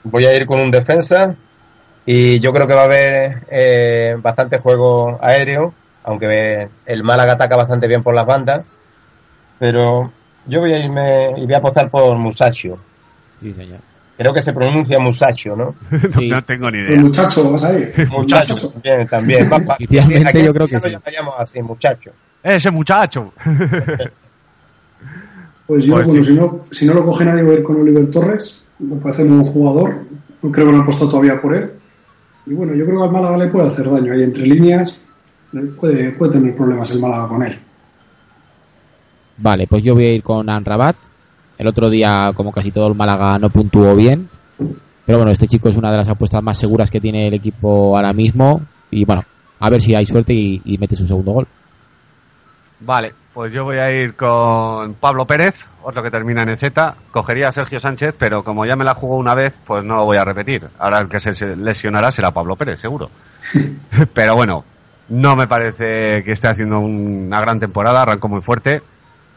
Speaker 7: voy a ir con un defensa y yo creo que va a haber eh, bastante juego aéreo, aunque el Málaga ataca bastante bien por las bandas. Pero yo voy a irme y voy a apostar por Musacho.
Speaker 5: Sí, señor.
Speaker 7: Creo que se pronuncia Musacho, ¿no?
Speaker 5: Sí.
Speaker 3: no tengo ni
Speaker 4: El
Speaker 3: idea.
Speaker 4: muchacho, vas a ir.
Speaker 7: Muchacho, también, también. Aquí
Speaker 5: yo creo que
Speaker 7: Sevilla
Speaker 5: sí.
Speaker 7: lo llamaríamos así, muchacho.
Speaker 3: Ese muchacho.
Speaker 4: Pues yo,
Speaker 3: Pues
Speaker 4: bueno,
Speaker 3: sí.
Speaker 4: si, no, si no lo coge nadie, voy a ir con Oliver Torres. Me parece un buen jugador. No creo que no he apostado todavía por él. Y bueno, yo creo que al Málaga le puede hacer daño. Ahí entre líneas puede, puede tener problemas el Málaga con él.
Speaker 5: Vale, pues yo voy a ir con Anrabat. El otro día, como casi todo el Málaga, no puntuó bien. Pero bueno, este chico es una de las apuestas más seguras que tiene el equipo ahora mismo. Y bueno, a ver si hay suerte y, y mete su segundo gol.
Speaker 3: Vale, pues yo voy a ir con Pablo Pérez, otro que termina en Z. Cogería a Sergio Sánchez, pero como ya me la jugó una vez, pues no lo voy a repetir. Ahora el que se lesionará será Pablo Pérez, seguro. pero bueno, no me parece que esté haciendo una gran temporada, arrancó muy fuerte.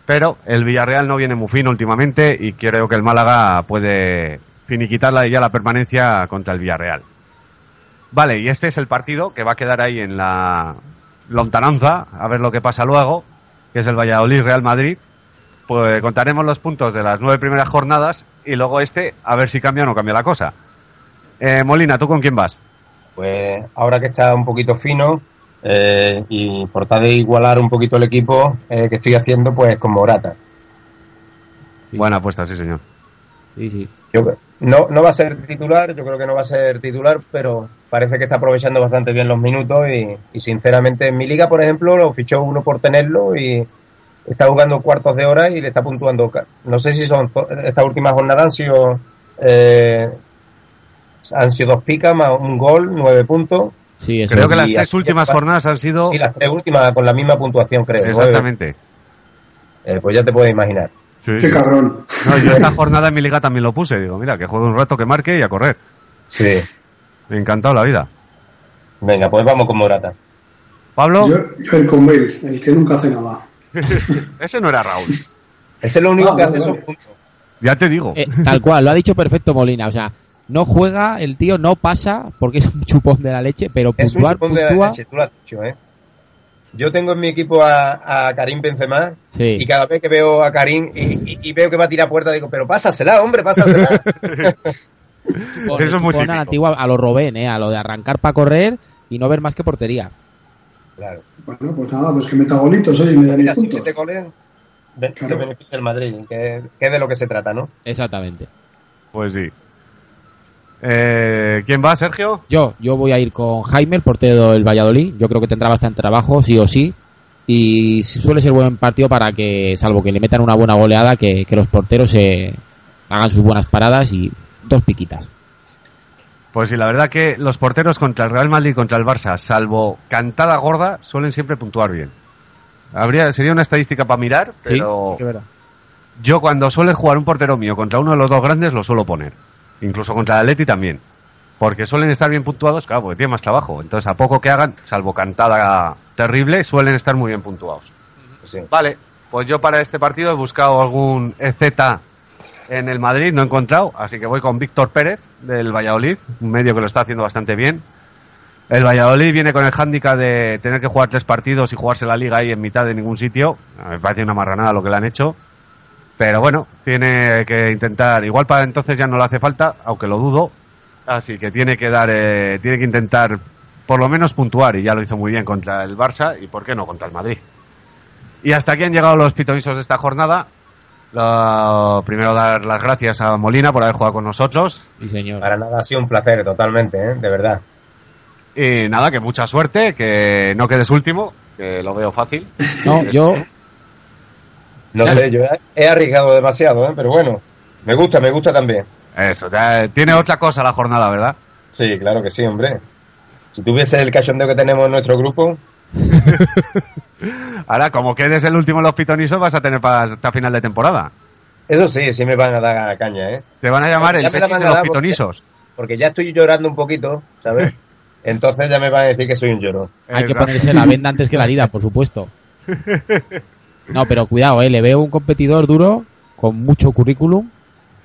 Speaker 3: Pero el Villarreal no viene muy fino últimamente y creo que el Málaga puede finiquitarla ya la permanencia contra el Villarreal. Vale, y este es el partido que va a quedar ahí en la lontananza, a ver lo que pasa luego, que es el Valladolid Real Madrid. Pues contaremos los puntos de las nueve primeras jornadas y luego este, a ver si cambia o no cambia la cosa. Eh, Molina, ¿tú con quién vas?
Speaker 7: Pues ahora que está un poquito fino eh, y por tal de igualar un poquito el equipo eh, que estoy haciendo, pues con Morata.
Speaker 5: Sí.
Speaker 3: Buena apuesta, sí, señor.
Speaker 5: Sí, sí.
Speaker 7: Yo, no, no va a ser titular, yo creo que no va a ser titular, pero parece que está aprovechando bastante bien los minutos y, y sinceramente en mi liga, por ejemplo, lo fichó uno por tenerlo y está jugando cuartos de hora y le está puntuando. No sé si son estas últimas jornadas han sido eh, han sido dos picas más un gol, nueve puntos.
Speaker 5: Sí, eso
Speaker 3: Creo
Speaker 5: es.
Speaker 3: que las tres últimas jornadas han sido...
Speaker 7: Sí, las tres últimas con la misma puntuación, creo.
Speaker 3: Exactamente.
Speaker 7: Eh, pues ya te puedes imaginar.
Speaker 3: Sí.
Speaker 4: Qué cabrón.
Speaker 3: No, yo esta jornada en mi liga también lo puse. Digo, mira, que juegue un rato, que marque y a correr.
Speaker 7: Sí.
Speaker 3: Me ha encantado la vida.
Speaker 7: Venga, pues vamos con Morata.
Speaker 3: Pablo,
Speaker 4: Yo, yo ir con Bale, el que nunca hace nada.
Speaker 3: ese no era Raúl.
Speaker 7: Ese es lo único
Speaker 4: Ah,
Speaker 7: que
Speaker 4: vale,
Speaker 7: hace son
Speaker 4: vale.
Speaker 7: puntos.
Speaker 3: Ya te digo.
Speaker 5: Eh, tal cual, lo ha dicho perfecto Molina. O sea, no juega, el tío no pasa porque es un chupón de la leche, pero
Speaker 7: Es un
Speaker 5: puntuar,
Speaker 7: chupón de la leche, tú lo has dicho, ¿eh? Yo tengo en mi equipo a, a Karim Benzema
Speaker 5: Sí.
Speaker 7: y cada vez que veo a Karim y, y- y veo que va a tirar puerta digo, pero pásasela, hombre, pásasela.
Speaker 3: Eso es muy
Speaker 5: a la
Speaker 3: típico.
Speaker 5: antigua, a lo Robén, ¿eh? A lo de arrancar para correr y no ver más que portería.
Speaker 7: claro.
Speaker 4: Bueno, pues nada, pues que meta golitos, oye, y me da
Speaker 7: Mira,
Speaker 4: mi
Speaker 7: si
Speaker 4: punto.
Speaker 7: mete goles,
Speaker 4: Claro.
Speaker 7: se beneficia el Madrid, que, que es de lo que se trata, ¿no?
Speaker 5: Exactamente.
Speaker 3: Pues sí. Eh, ¿Quién va, Sergio?
Speaker 5: Yo, yo voy a ir con Jaime, el portero del Valladolid. Yo creo que tendrá bastante trabajo, sí o sí. Y suele ser buen partido para que, salvo que le metan una buena goleada, que, que los porteros se hagan sus buenas paradas y dos piquitas.
Speaker 3: Pues sí, la verdad que los porteros contra el Real Madrid y contra el Barça, salvo cantada gorda, suelen siempre puntuar bien. Habría, sería una estadística para mirar,
Speaker 5: Sí,
Speaker 3: pero
Speaker 5: sí que es verdad.
Speaker 3: yo cuando suele jugar un portero mío contra uno de los dos grandes lo suelo poner. Incluso contra el Atleti también. Porque suelen estar bien puntuados, claro, porque tiene más trabajo. Entonces, a poco que hagan, salvo cantada terrible, suelen estar muy bien puntuados.
Speaker 7: Sí.
Speaker 3: Vale, pues yo para este partido he buscado algún EZ en el Madrid, no he encontrado, así que voy con Víctor Pérez del Valladolid, un medio que lo está haciendo bastante bien. El Valladolid viene con el hándicap de tener que jugar tres partidos y jugarse la liga ahí en mitad de ningún sitio. Me parece una marranada lo que le han hecho. Pero bueno, tiene que intentar, igual para entonces ya no le hace falta, aunque lo dudo. Así que tiene que dar, eh, tiene que intentar por lo menos puntuar y ya lo hizo muy bien contra el Barça y por qué no contra el Madrid. Y hasta aquí han llegado los pitonisos de esta jornada. Lo- primero dar las gracias a Molina por haber jugado con nosotros.
Speaker 5: Sí, señor.
Speaker 7: Para nada ha sido un placer, totalmente, ¿eh? de verdad.
Speaker 3: Y nada, que mucha suerte, que no quedes último, que lo veo fácil.
Speaker 5: No, yo,
Speaker 7: No sé, yo he- arriesgado demasiado, ¿eh? pero bueno, me gusta, me gusta también.
Speaker 3: Eso, ya tiene otra cosa la jornada, ¿verdad?
Speaker 7: Sí, claro que sí, hombre. Si tuviese el cachondeo que tenemos en nuestro grupo,
Speaker 3: Ahora, como quedes el último en los pitonisos, vas a tener para hasta final de temporada.
Speaker 7: eso sí, sí me van a dar caña, ¿eh?
Speaker 3: Te van a llamar el
Speaker 7: van
Speaker 3: de los
Speaker 7: porque-
Speaker 3: pitonisos.
Speaker 7: Porque ya estoy llorando un poquito, ¿sabes? entonces ya me van a decir que soy un llorón.
Speaker 5: Hay que ponerse la venda antes que la herida, por supuesto. No, pero cuidado, eh, le veo un competidor duro, con mucho currículum.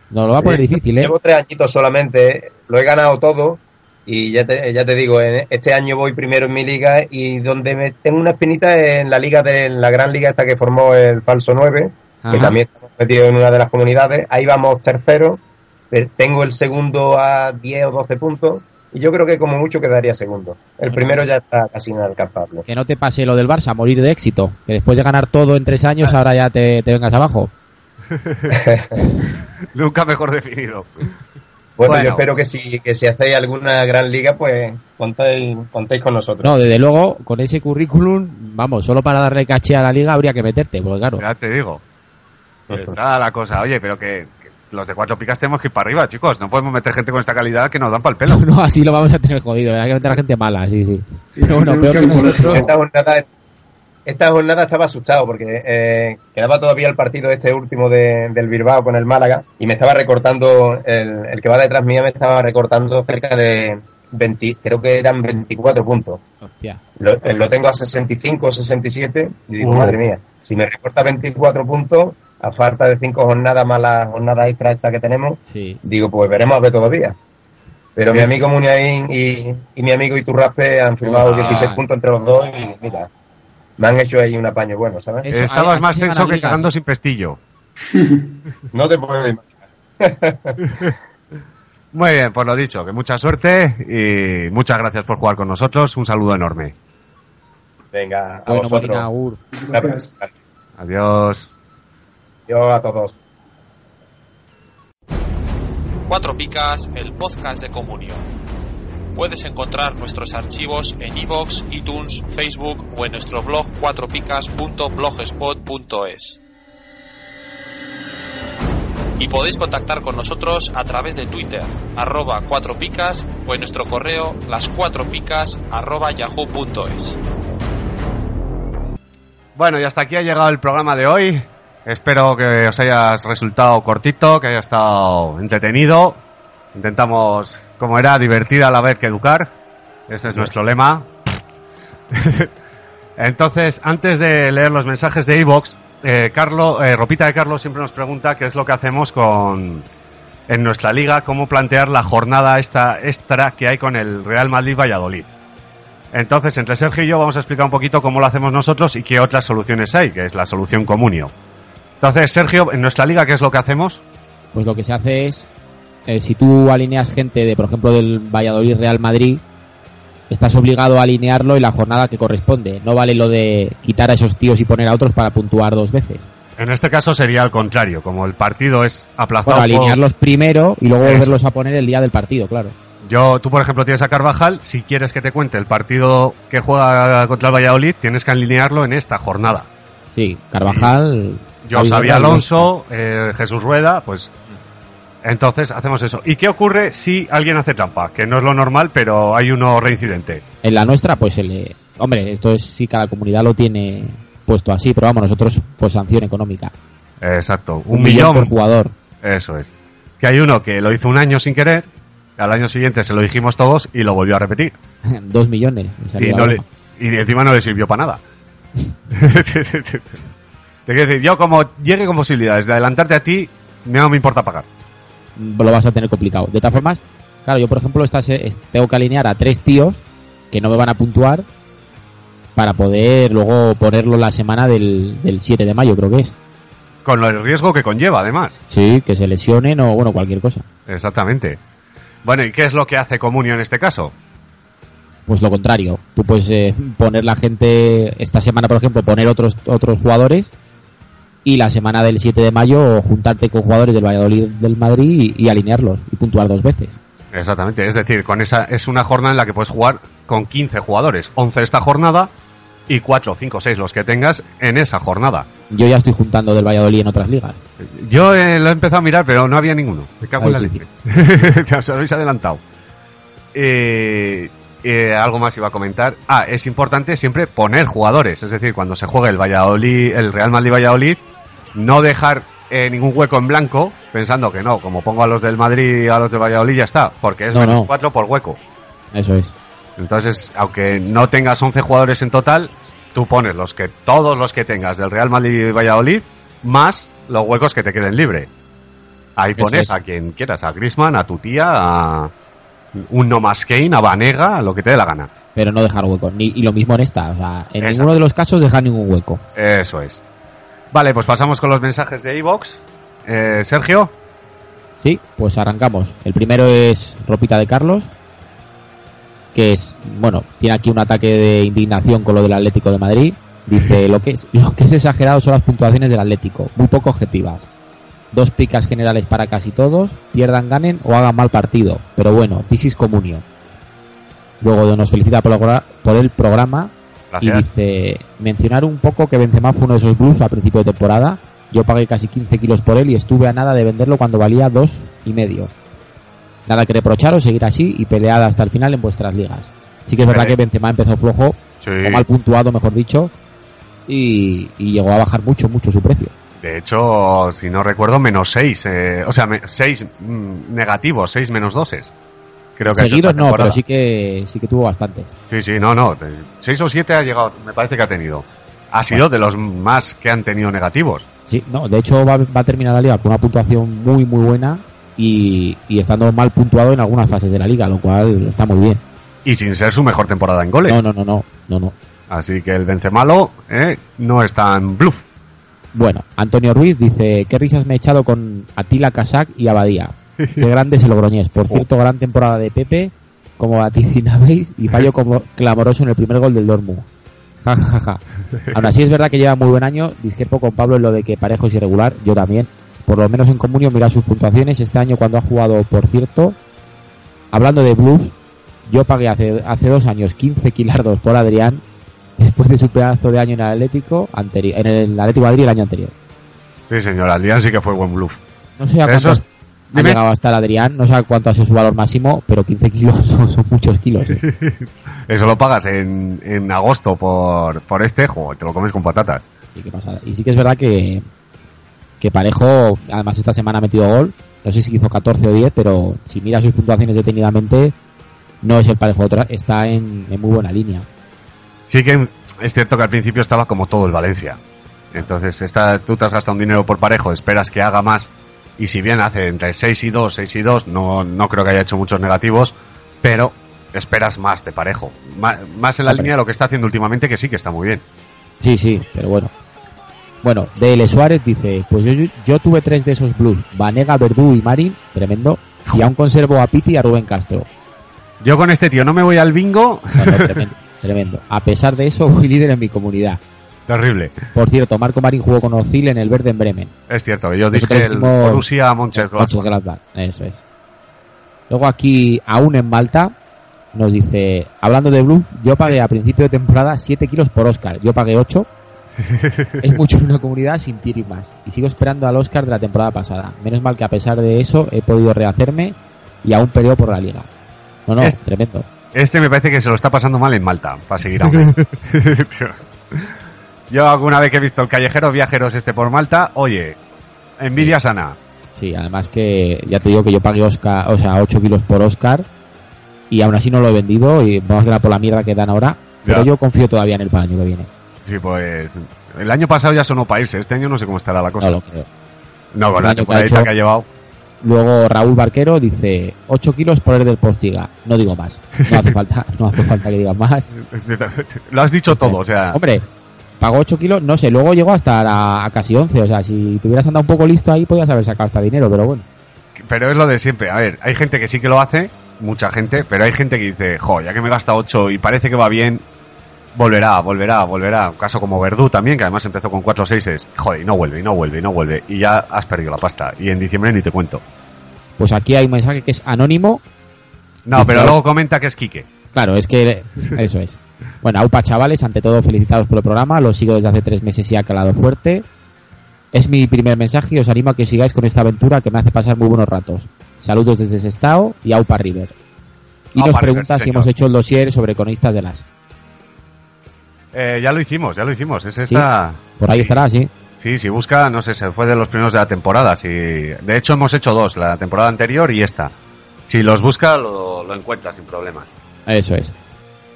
Speaker 5: Nos lo va a poner
Speaker 7: Sí,
Speaker 5: difícil, eh.
Speaker 7: Llevo tres añitos solamente, lo he ganado todo y ya te, ya te digo, este año voy primero en mi liga y donde me tengo una espinita en la liga de en la gran liga esta que formó el Falso 9, que también estamos metidos en una de las comunidades, ahí vamos tercero, tengo el segundo a 10 o 12 puntos y yo creo que como mucho quedaría segundo. El primero ya está casi inalcanzable.
Speaker 5: Que no te pase lo del Barça, morir de éxito. Que después de ganar todo en tres años, ahora ya te, te vengas abajo.
Speaker 3: Nunca mejor definido.
Speaker 7: Bueno,
Speaker 3: Bueno.
Speaker 7: yo espero que si, que si hacéis alguna gran liga, pues contéis, contéis con nosotros.
Speaker 5: No, desde luego, con ese currículum, vamos, solo para darle caché a la liga habría que meterte, porque claro.
Speaker 3: Ya te digo. Está la cosa, oye, pero que los de cuatro picas tenemos que ir para arriba, chicos. No podemos meter gente con esta calidad que nos dan para el pelo.
Speaker 5: No, así lo vamos a tener jodido, hay que meter a gente mala, sí, sí.
Speaker 4: Sí,
Speaker 5: Pero bueno,
Speaker 4: tenemos
Speaker 5: peor
Speaker 4: que
Speaker 5: que
Speaker 4: ir por
Speaker 5: nosotros.
Speaker 7: Esta jornada, esta jornada estaba asustado porque eh, quedaba todavía el partido este último de- del Bilbao con el Málaga y me estaba recortando, el, el que va detrás mía me estaba recortando cerca de 20, creo que eran 24 puntos.
Speaker 5: Hostia.
Speaker 7: Lo, eh, lo tengo a 65 o 67 y digo,
Speaker 3: Uh.
Speaker 7: madre mía, si me recorta 24 puntos, a falta de 5 jornadas más la jornada extra esta que tenemos,
Speaker 5: Sí.
Speaker 7: digo, pues veremos a ver todavía. Pero mi amigo Muñain y, y mi amigo Iturraspe han firmado
Speaker 3: Ah.
Speaker 7: 16 puntos entre los dos y mira, me han hecho ahí un apaño bueno, ¿sabes?
Speaker 5: Eso,
Speaker 3: Estabas más tenso que cagando sin pestillo.
Speaker 7: No te puedo imaginar.
Speaker 3: Muy bien, pues lo dicho, que mucha suerte y muchas gracias por jugar con nosotros. Un saludo enorme.
Speaker 7: Venga, a
Speaker 5: Bueno,
Speaker 7: vosotros.
Speaker 5: Molina, Agur.
Speaker 4: Gracias.
Speaker 3: Adiós.
Speaker 7: Yo a todos.
Speaker 1: Cuatro Picas, el podcast de Comunio. Puedes encontrar nuestros archivos en iVoox, iTunes, Facebook o en nuestro blog cuatropicas.blogspot.es. Y podéis contactar con nosotros a través de Twitter, arroba cuatro picas o en nuestro correo las cuatro picas arroba yahoo.es.
Speaker 3: Bueno, y hasta aquí ha llegado el programa de hoy. Espero que os haya resultado cortito, que haya estado entretenido. Intentamos, como era, divertir a la vez que educar. Ese es nuestro lema. Entonces, antes de leer los mensajes de Evox, eh, eh, Ropita de Carlos siempre nos pregunta qué es lo que hacemos con en nuestra liga, cómo plantear la jornada esta extra que hay con el Real Madrid Valladolid. Entonces, entre Sergio y yo vamos a explicar un poquito cómo lo hacemos nosotros y qué otras soluciones hay, que es la solución comunio. Entonces, Sergio, en nuestra liga, ¿qué es lo que hacemos?
Speaker 5: Pues lo que se hace es, eh, si tú alineas gente de, por ejemplo, del Valladolid Real Madrid, estás obligado a alinearlo en la jornada que corresponde. No vale lo de quitar a esos tíos y poner a otros para puntuar dos veces.
Speaker 3: En este caso sería al contrario, como el partido es aplazado.
Speaker 5: Bueno,
Speaker 3: por-
Speaker 5: alinearlos primero y luego
Speaker 3: Eso.
Speaker 5: volverlos a poner el día del partido, claro.
Speaker 3: Yo, tú, por ejemplo, tienes a Carvajal. Si quieres que te cuente el partido que juega contra el Valladolid, tienes que alinearlo en esta jornada.
Speaker 5: Sí, Carvajal.
Speaker 3: Yo sabía Alonso, eh, Jesús Rueda, pues. Entonces hacemos eso. ¿Y qué ocurre si alguien hace trampa? Que no es lo normal, pero hay uno reincidente.
Speaker 5: En la nuestra, pues el. eh, Hombre, esto es si cada comunidad lo tiene puesto así, pero vamos, nosotros, pues sanción económica.
Speaker 3: Exacto. Un,
Speaker 5: Un millón
Speaker 3: millón.
Speaker 5: por jugador.
Speaker 3: Eso es. Que hay uno que lo hizo un año sin querer, al año siguiente se lo dijimos todos y lo volvió a repetir.
Speaker 5: Dos millones.
Speaker 3: Y, no le- y encima no le sirvió para nada. Te quiero decir, yo como llegue con posibilidades de adelantarte a ti, no me importa pagar.
Speaker 5: lo vas a tener complicado. De todas formas, claro, yo por ejemplo estas, es- tengo que alinear a tres tíos que no me van a puntuar para poder luego ponerlo la semana del, del 7 de mayo, creo que es.
Speaker 3: Con el riesgo que conlleva, además.
Speaker 5: Sí, que se lesionen o bueno, cualquier cosa.
Speaker 3: Exactamente. Bueno, ¿y qué es lo que hace Comunio en este caso?
Speaker 5: Pues lo contrario. Tú puedes eh, poner la gente esta semana, por ejemplo, poner otros otros jugadores y la semana del 7 de mayo juntarte con jugadores del Valladolid del Madrid y, y alinearlos y puntuar dos veces.
Speaker 3: Exactamente, es decir, con esa es una jornada en la que puedes jugar con 15 jugadores, 11 esta jornada y 4, 5, 6 los que tengas en esa jornada.
Speaker 5: Yo ya estoy juntando del Valladolid en otras ligas.
Speaker 3: Yo eh, lo he empezado a mirar, pero no había ninguno. Me cago en la leche. Te os habéis adelantado. Eh, eh, algo más iba a comentar. Ah, es importante siempre poner jugadores. Es decir, cuando se juegue el Valladolid, el Real Madrid Valladolid, no dejar eh, ningún hueco en blanco pensando que no, como pongo a los del Madrid y a los del Valladolid ya está, porque es
Speaker 5: No,
Speaker 3: menos
Speaker 5: no.
Speaker 3: 4 por hueco.
Speaker 5: Eso es.
Speaker 3: Entonces, aunque no tengas 11 jugadores en total, tú pones los que todos los que tengas del Real Madrid y Valladolid más los huecos que te queden libre. Ahí pones
Speaker 5: es.
Speaker 3: a quien quieras, a Griezmann, a tu tía, a un No Más Kane, a Vanega, a lo que te dé la gana.
Speaker 5: Pero no dejar hueco. Ni, y lo mismo en esta. O sea, en
Speaker 3: Exacto.
Speaker 5: ninguno de los casos dejar ningún hueco.
Speaker 3: Eso es. Vale, pues pasamos con los mensajes de iVox. Eh, Sergio,
Speaker 5: Sí, pues arrancamos. El primero es Ropita de Carlos, que es, bueno, tiene aquí un ataque de indignación con lo del Atlético de Madrid. Dice, lo que es, lo que es exagerado son las puntuaciones del Atlético, muy poco objetivas. Dos picas generales para casi todos, pierdan, ganen o hagan mal partido. Pero bueno, this is comunio. Luego nos felicita por, el programa y dice, mencionar un poco que Benzema fue uno de esos blues a principio de temporada. Yo pagué casi 15 kilos por él y estuve a nada de venderlo cuando valía dos y medio. Nada que reprocharos, seguir así y pelear hasta el final en vuestras ligas. Sí que es verdad que Benzema empezó flojo,
Speaker 3: Sí.
Speaker 5: o mal puntuado, mejor dicho, y, y llegó a bajar mucho, mucho su precio.
Speaker 3: De hecho, si no recuerdo, menos 6. o sea, 6 negativos, 6 menos 2. Creo que
Speaker 5: Seguidos no, pero sí que sí que tuvo bastantes.
Speaker 3: Sí, sí, no, no. 6 o 7 ha llegado, me parece que ha tenido. Ha sido de los más que han tenido negativos.
Speaker 5: Sí, no, de hecho va, va a terminar la liga con una puntuación muy, muy buena y, y estando mal puntuado en algunas fases de la liga, lo cual está muy bien.
Speaker 3: Y sin ser su mejor temporada en goles.
Speaker 5: No, no, no, no, no, no.
Speaker 3: Así que el Benzemalo eh, no es tan bluff.
Speaker 5: Bueno, Antonio Ruiz dice, qué risas me he echado con Atila Casac y Abadía. Qué grande es el Logroñés. Por cierto, gran temporada de Pepe, como vaticinabais, y fallo como clamoroso en el primer gol del Dortmund. Ja, ja, ja. Aún así es verdad que lleva muy buen año. Discrepo con Pablo en lo de que Parejo es irregular. Yo también. Por lo menos en comunio mira sus puntuaciones. Este año cuando ha jugado, por cierto, hablando de blues, yo pagué hace, hace dos años 15 kilardos por Adrián después de su pedazo de año en el Atlético en el Atlético de Madrid el año anterior.
Speaker 3: Sí, señor, Adrián sí que fue buen bluff.
Speaker 5: No sé a
Speaker 3: Eso
Speaker 5: cuánto
Speaker 3: es-
Speaker 5: ha
Speaker 3: dime.
Speaker 5: llegado a estar Adrián, no sé cuánto ha sido su valor máximo, pero 15 kilos son, son muchos kilos. ¿eh?
Speaker 3: Eso lo pagas en, en agosto por, por este juego, te lo comes con patatas.
Speaker 5: Sí, qué pasada. Y sí que es verdad que, que Parejo, además esta semana ha metido gol, no sé si hizo 14 o 10, pero si mira sus puntuaciones detenidamente, no es el Parejo está en, en muy buena línea.
Speaker 3: Sí que es cierto que al principio estaba como todo el Valencia. Entonces, esta, tú te has gastado un dinero por parejo, esperas que haga más. Y si bien hace entre 6 y 2, 6 y 2, no, no creo que haya hecho muchos negativos, pero esperas más de parejo. Ma- Más, en la línea de lo que está haciendo últimamente, que sí que está muy bien.
Speaker 5: Sí, sí, pero bueno. Bueno, DL Suárez dice, pues yo, yo tuve tres de esos blues, Vanega, Verdú y Marin, tremendo, y aún conservo a Piti y a Rubén Castro.
Speaker 3: Yo con este tío no me voy al bingo.
Speaker 5: Tremendo, tremendo. A pesar de eso, voy líder en mi comunidad.
Speaker 3: Terrible.
Speaker 5: Por cierto, Marco Marín jugó con Ozil en el verde en Bremen.
Speaker 3: Es cierto, yo dije
Speaker 5: Nosotros
Speaker 3: el
Speaker 5: dijimos-
Speaker 3: Borussia Mönchengladbach.
Speaker 5: Eso es. Luego aquí, aún en Malta, nos dice, hablando de Blue, yo pagué a principio de temporada 7 kilos por Oscar. Yo pagué 8. es mucho en una comunidad sin tier y sigo esperando al Oscar de la temporada pasada. Menos mal que a pesar de eso he podido rehacerme y aún perdió por la liga. No, no,
Speaker 3: Es-
Speaker 5: tremendo.
Speaker 3: Este me parece que se lo está pasando mal en Malta, para seguir a un mes. Yo alguna vez que he visto el callejero viajeros este por Malta, oye, envidia sana.
Speaker 5: Sí, además que ya te digo que yo pagué Oscar, o sea, 8 kilos por Oscar y aún así no lo he vendido y vamos a quedar por la mierda que dan ahora. Pero
Speaker 3: Ya.
Speaker 5: yo confío todavía en el para el año que viene.
Speaker 3: Sí, pues el año pasado ya sonó irse, este año no sé cómo estará la cosa.
Speaker 5: No lo creo.
Speaker 3: No, con la
Speaker 5: año que ha
Speaker 3: temporadita que ha llevado.
Speaker 5: Luego Raúl Barquero dice 8 kilos por el del Postiga. No digo más. No hace falta, no hace falta que digas más.
Speaker 3: Lo has dicho todo, o sea,
Speaker 5: Hombre, pagó 8 kilos, no sé, luego llegó hasta a, a casi 11. O sea, si te hubieras andado un poco listo ahí, podías haber sacado hasta dinero, pero bueno.
Speaker 3: pero es lo de siempre. A ver, hay gente que sí que lo hace, mucha gente, pero hay gente que dice, jo, ya que me gasta 8 y parece que va bien, volverá, volverá, volverá. Un caso como Verdú también, que además empezó con 4 6 es, joder, y no vuelve, y no vuelve, y no vuelve, y ya has perdido la pasta. Y en diciembre ni te cuento.
Speaker 5: Pues aquí hay un mensaje que es anónimo.
Speaker 3: No, pero luego comenta que es Quique.
Speaker 5: Claro, es que eso es. Bueno, Aupa, chavales, ante todo felicitados por el programa. Lo sigo desde hace tres meses y ha calado fuerte. Es mi primer mensaje y os animo a que sigáis con esta aventura que me hace pasar muy buenos ratos. Saludos desde Sestao y Aupa River. Y
Speaker 3: Aupa
Speaker 5: nos pregunta si
Speaker 3: señor.
Speaker 5: hemos hecho el dossier sobre cronistas de las.
Speaker 3: Eh, ya lo hicimos, ya lo hicimos. Es esta.
Speaker 5: Por ahí
Speaker 3: Sí.
Speaker 5: estará, sí.
Speaker 3: Sí, si busca, no sé, se fue de los primeros de la temporada. Si, de hecho, hemos hecho dos, la temporada anterior y esta. Si los busca, lo, lo encuentra sin problemas.
Speaker 5: Eso es.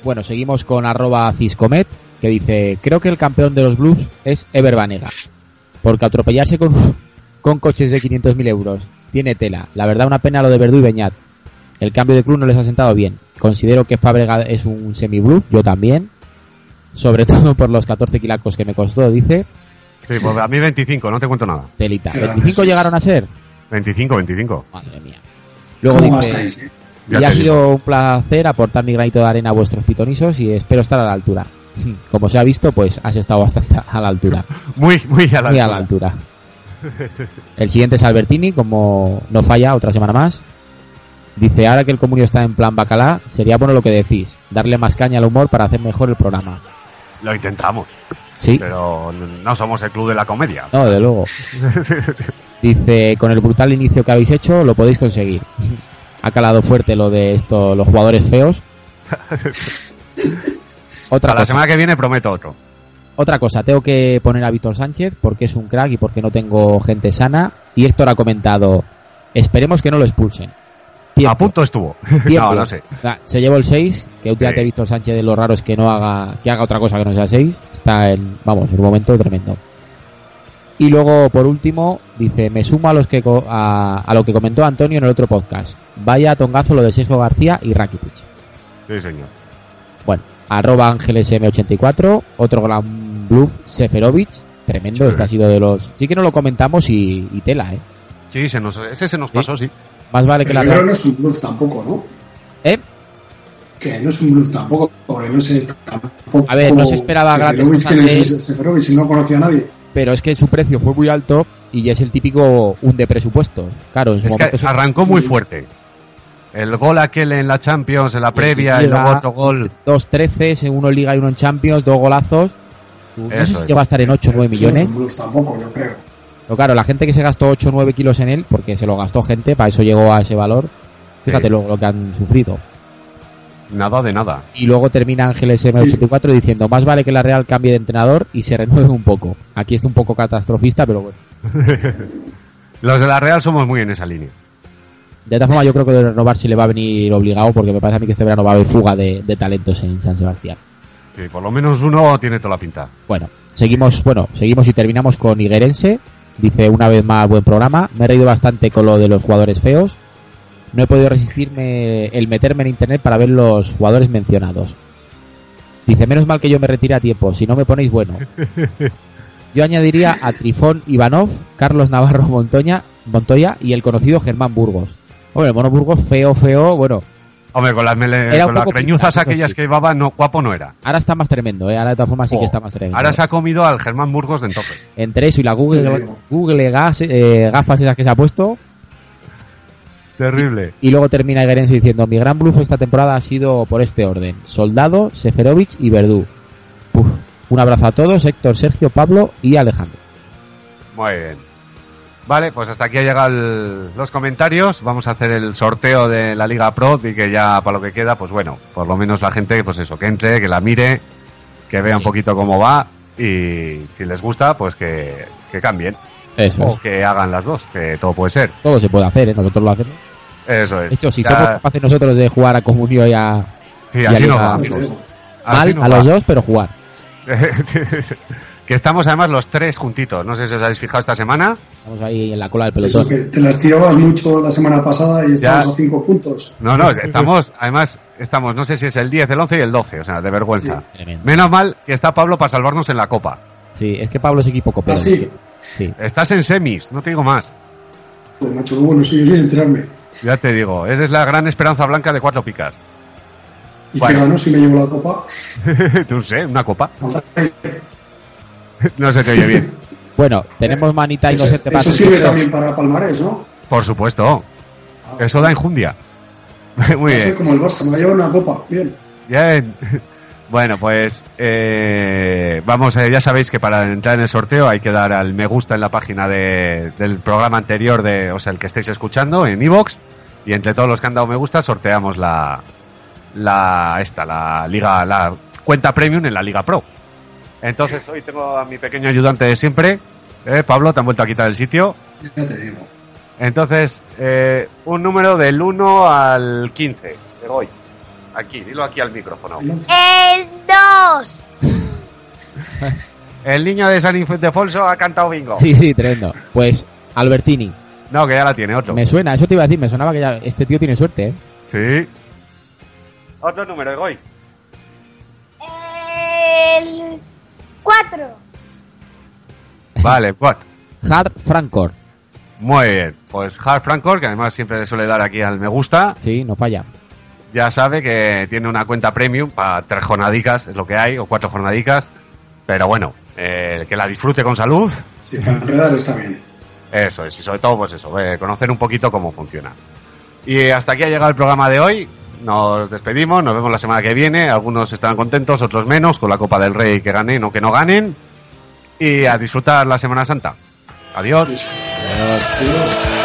Speaker 5: Bueno, seguimos con arroba Ciscomet, que dice, creo que el campeón de los Blues es Ever Banega, porque atropellarse con, con coches de 500.000 euros tiene tela. La verdad, una pena lo de Verdú y Beñat. El cambio de club no les ha sentado bien. Considero que Fábrega es un semi-blue, yo también. Sobre todo por los 14 kilacos que me costó, dice.
Speaker 3: Sí, pues a mí 25, no te cuento nada.
Speaker 5: Telita.
Speaker 4: Qué grande
Speaker 5: ¿25
Speaker 4: sois.
Speaker 5: llegaron a ser?
Speaker 3: 25, 25.
Speaker 5: Madre mía. Luego
Speaker 4: ¿Cómo
Speaker 5: dice,
Speaker 4: eh?
Speaker 3: Ya
Speaker 5: y ha
Speaker 3: digo.
Speaker 5: sido un placer aportar mi granito de arena a vuestros pitonisos y espero estar a la altura. Como se ha visto, pues has estado bastante a la altura.
Speaker 3: Muy, muy a la
Speaker 5: Muy a la altura. El siguiente es Albertini, como no falla, otra semana más. Dice, ahora que el comunio está en plan bacalá, sería bueno lo que decís, darle más caña al humor para hacer mejor el programa.
Speaker 3: Lo intentamos,
Speaker 5: Sí,
Speaker 3: pero no somos el club de la comedia.
Speaker 5: no, de luego. Dice, con el brutal inicio que habéis hecho, lo podéis conseguir. Ha calado fuerte lo de esto, los jugadores feos. Otra
Speaker 3: Para la semana que viene prometo otro.
Speaker 5: Otra cosa, tengo que poner a Víctor Sánchez porque es un crack y porque no tengo gente sana. Y Héctor ha comentado, esperemos que no lo expulsen. Tiempo,
Speaker 3: A punto estuvo.
Speaker 5: tiempo.
Speaker 3: no, no sé.
Speaker 5: Ah, Se llevó el 6, que últimamente
Speaker 3: Sí.
Speaker 5: Víctor Sánchez de lo raro es que no haga, que haga otra cosa que no sea 6. Está en, vamos, en un momento tremendo. Y luego, por último, dice, me sumo a, los que, co- a, a lo que comentó Antonio en el otro podcast. Vaya tongazo lo de Sergio García y Rakitic.
Speaker 3: Sí, señor.
Speaker 5: Bueno, arroba Ángeles M84, otro gran bluff, Seferovic, tremendo,
Speaker 3: Sí.
Speaker 5: este ha sido de los... Sí que no lo comentamos y, y tela, ¿eh?
Speaker 3: Sí, se nos, ese se nos pasó, sí.
Speaker 5: Más vale que la...
Speaker 4: Pero no es un bluff tampoco, ¿no?
Speaker 5: ¿Eh?
Speaker 4: Que no es un bluff tampoco, porque no sé tampoco.
Speaker 5: A ver, no se esperaba grandes
Speaker 4: Seferovic,
Speaker 5: cosas
Speaker 4: ¿quién
Speaker 5: de
Speaker 4: es ese Seferovic? Si no conocía a nadie.
Speaker 5: Pero es que su precio fue muy alto y es el típico un de presupuestos. Claro, en su
Speaker 3: Es
Speaker 5: momento...
Speaker 3: que arrancó muy fuerte. El gol aquel en la Champions, en la previa, y luego otro gol.
Speaker 5: Dos 13, uno en Liga y uno en Champions, dos golazos. No sé si
Speaker 3: es.
Speaker 5: llegó a estar en 8 o 9
Speaker 4: Eso no es
Speaker 5: millones.
Speaker 4: tampoco, yo creo.
Speaker 5: Pero claro, la gente que se gastó 8 o 9 kilos en él, porque se lo gastó gente, para eso llegó a ese valor. Fíjate
Speaker 3: Sí.
Speaker 5: luego lo que han sufrido.
Speaker 3: Nada de nada.
Speaker 5: Y luego termina Ángeles M84 diciendo, más vale que la Real cambie de entrenador y se renueve un poco. Aquí está un poco catastrofista, pero bueno.
Speaker 3: Los de la Real somos muy en esa línea.
Speaker 5: De esta forma yo creo que de renovar sí le va a venir obligado, porque me parece a mí que este verano va a haber fuga de, de talentos en San Sebastián.
Speaker 3: Sí, por lo menos uno tiene toda la pinta.
Speaker 5: Bueno, seguimos, bueno, seguimos y terminamos con Iguerense. Dice una vez más buen programa. Me he reído bastante con lo de los jugadores feos. No he podido resistirme el meterme en internet para ver los jugadores mencionados. Dice, menos mal que yo me retire a tiempo, si no me ponéis bueno. Yo añadiría a Trifón Ivanov, Carlos Navarro Montoya, Montoya y el conocido Germán Burgos. Hombre, el mono Burgos feo, feo, bueno,
Speaker 3: Hombre, con las, mele- con las aquellas
Speaker 5: sí.
Speaker 3: que llevaba, no, guapo no era.
Speaker 5: ahora está más tremendo, ¿eh? ahora de todas formas sí que
Speaker 3: Oh,
Speaker 5: está más tremendo.
Speaker 3: Ahora se ha comido al Germán Burgos de entonces.
Speaker 5: Entre eso y la Google,
Speaker 4: digo.
Speaker 5: Google gas- eh, gafas esas que se ha puesto,
Speaker 3: Terrible.
Speaker 5: Y luego termina Iguerense diciendo, mi gran bluff esta temporada ha sido por este orden. Soldado, Seferovic y Verdú. Uf. Un abrazo a todos, Héctor, Sergio, Pablo y Alejandro.
Speaker 3: Muy bien. Vale, pues hasta aquí ha llegado el- los comentarios. Vamos a hacer el sorteo de la Liga Pro y que ya para lo que queda, pues bueno, por lo menos la gente, pues eso, que entre, que la mire, que vea un poquito cómo va y si les gusta, pues que, que cambien
Speaker 5: Eso
Speaker 3: o
Speaker 5: es.
Speaker 3: que hagan las dos, que todo puede ser.
Speaker 5: Todo se puede hacer, ¿eh? nosotros lo hacemos.
Speaker 3: Eso es.
Speaker 5: De hecho, si
Speaker 3: Ya-
Speaker 5: somos capaces nosotros de jugar a Comunio y a
Speaker 3: sí,
Speaker 5: y
Speaker 3: así
Speaker 5: a
Speaker 3: va, amigos.
Speaker 4: digo.
Speaker 3: Así
Speaker 5: mal
Speaker 3: nos
Speaker 5: a
Speaker 3: va.
Speaker 5: los dos, pero jugar.
Speaker 3: que estamos además los tres juntitos. No sé si os habéis fijado esta semana.
Speaker 5: Estamos ahí en la cola del
Speaker 4: Eso
Speaker 5: pelotón.
Speaker 4: que te las tirabas mucho la semana pasada y estamos
Speaker 3: Ya.
Speaker 4: a cinco puntos.
Speaker 3: No, no, estamos, además, estamos, no sé si es el 10, el 11 y el 12, o sea, de vergüenza. Menos mal que está Pablo para salvarnos en la copa.
Speaker 5: Sí, es que Pablo es equipo copero.
Speaker 4: ¿Ah, sí?
Speaker 5: Sí.
Speaker 3: Estás en semis, no te digo más.
Speaker 4: Pues, macho, qué bueno soy yo sin enterarme.
Speaker 3: Ya te digo, eres la gran esperanza blanca de cuatro picas.
Speaker 4: Y
Speaker 3: Bueno.
Speaker 4: que ganó si me llevo la copa.
Speaker 3: no sé, una copa. No se te oye bien.
Speaker 5: Bueno, tenemos manita
Speaker 4: Eso,
Speaker 5: inocente para
Speaker 4: eso
Speaker 5: el
Speaker 4: sirve también para Palmarés, ¿no?
Speaker 3: Por supuesto, eso da enjundia. Muy bien.
Speaker 4: como el Barça, me va a llevar una copa. Bien.
Speaker 3: Bien. Bueno, pues eh, vamos, eh, ya sabéis que para entrar en el sorteo hay que dar al me gusta en la página de- del programa anterior, de, o sea, el que estéis escuchando en iVoox y entre todos los que han dado me gusta sorteamos la, la esta, la liga, la cuenta premium en la Liga Pro. Entonces hoy tengo a mi pequeño ayudante de siempre, eh, Pablo, te han vuelto a quitar el sitio.
Speaker 4: Ya te digo.
Speaker 3: Entonces, eh, un número del 1 al 15, de hoy. Aquí, dilo aquí al micrófono.
Speaker 8: El 2.
Speaker 3: El niño de San Ildefonso ha cantado bingo.
Speaker 5: Sí, sí, tremendo. Pues Albertini.
Speaker 3: No, que ya la tiene otro.
Speaker 5: Me suena, eso te iba a decir, me sonaba que ya este tío tiene suerte, ¿eh?
Speaker 3: Sí. Otro número, Egoy.
Speaker 8: El 4.
Speaker 3: Vale, pues.
Speaker 5: Hard Francor.
Speaker 3: Muy bien. Pues Hard Francor, que además siempre le suele dar aquí al me gusta,
Speaker 5: Sí, no falla.
Speaker 3: Ya sabe que tiene una cuenta premium para tres jornadicas, es lo que hay, o cuatro jornadicas. Pero bueno, eh, que la disfrute con salud.
Speaker 4: Sí, para enredar está bien.
Speaker 3: Eso es, y sobre todo, pues eso, eh, conocer un poquito cómo funciona. Y hasta aquí ha llegado el programa de hoy. Nos despedimos, nos vemos la semana que viene. Algunos estarán contentos, otros menos, con la Copa del Rey que ganen o que no ganen. Y a disfrutar la Semana Santa. Adiós.
Speaker 4: Adiós.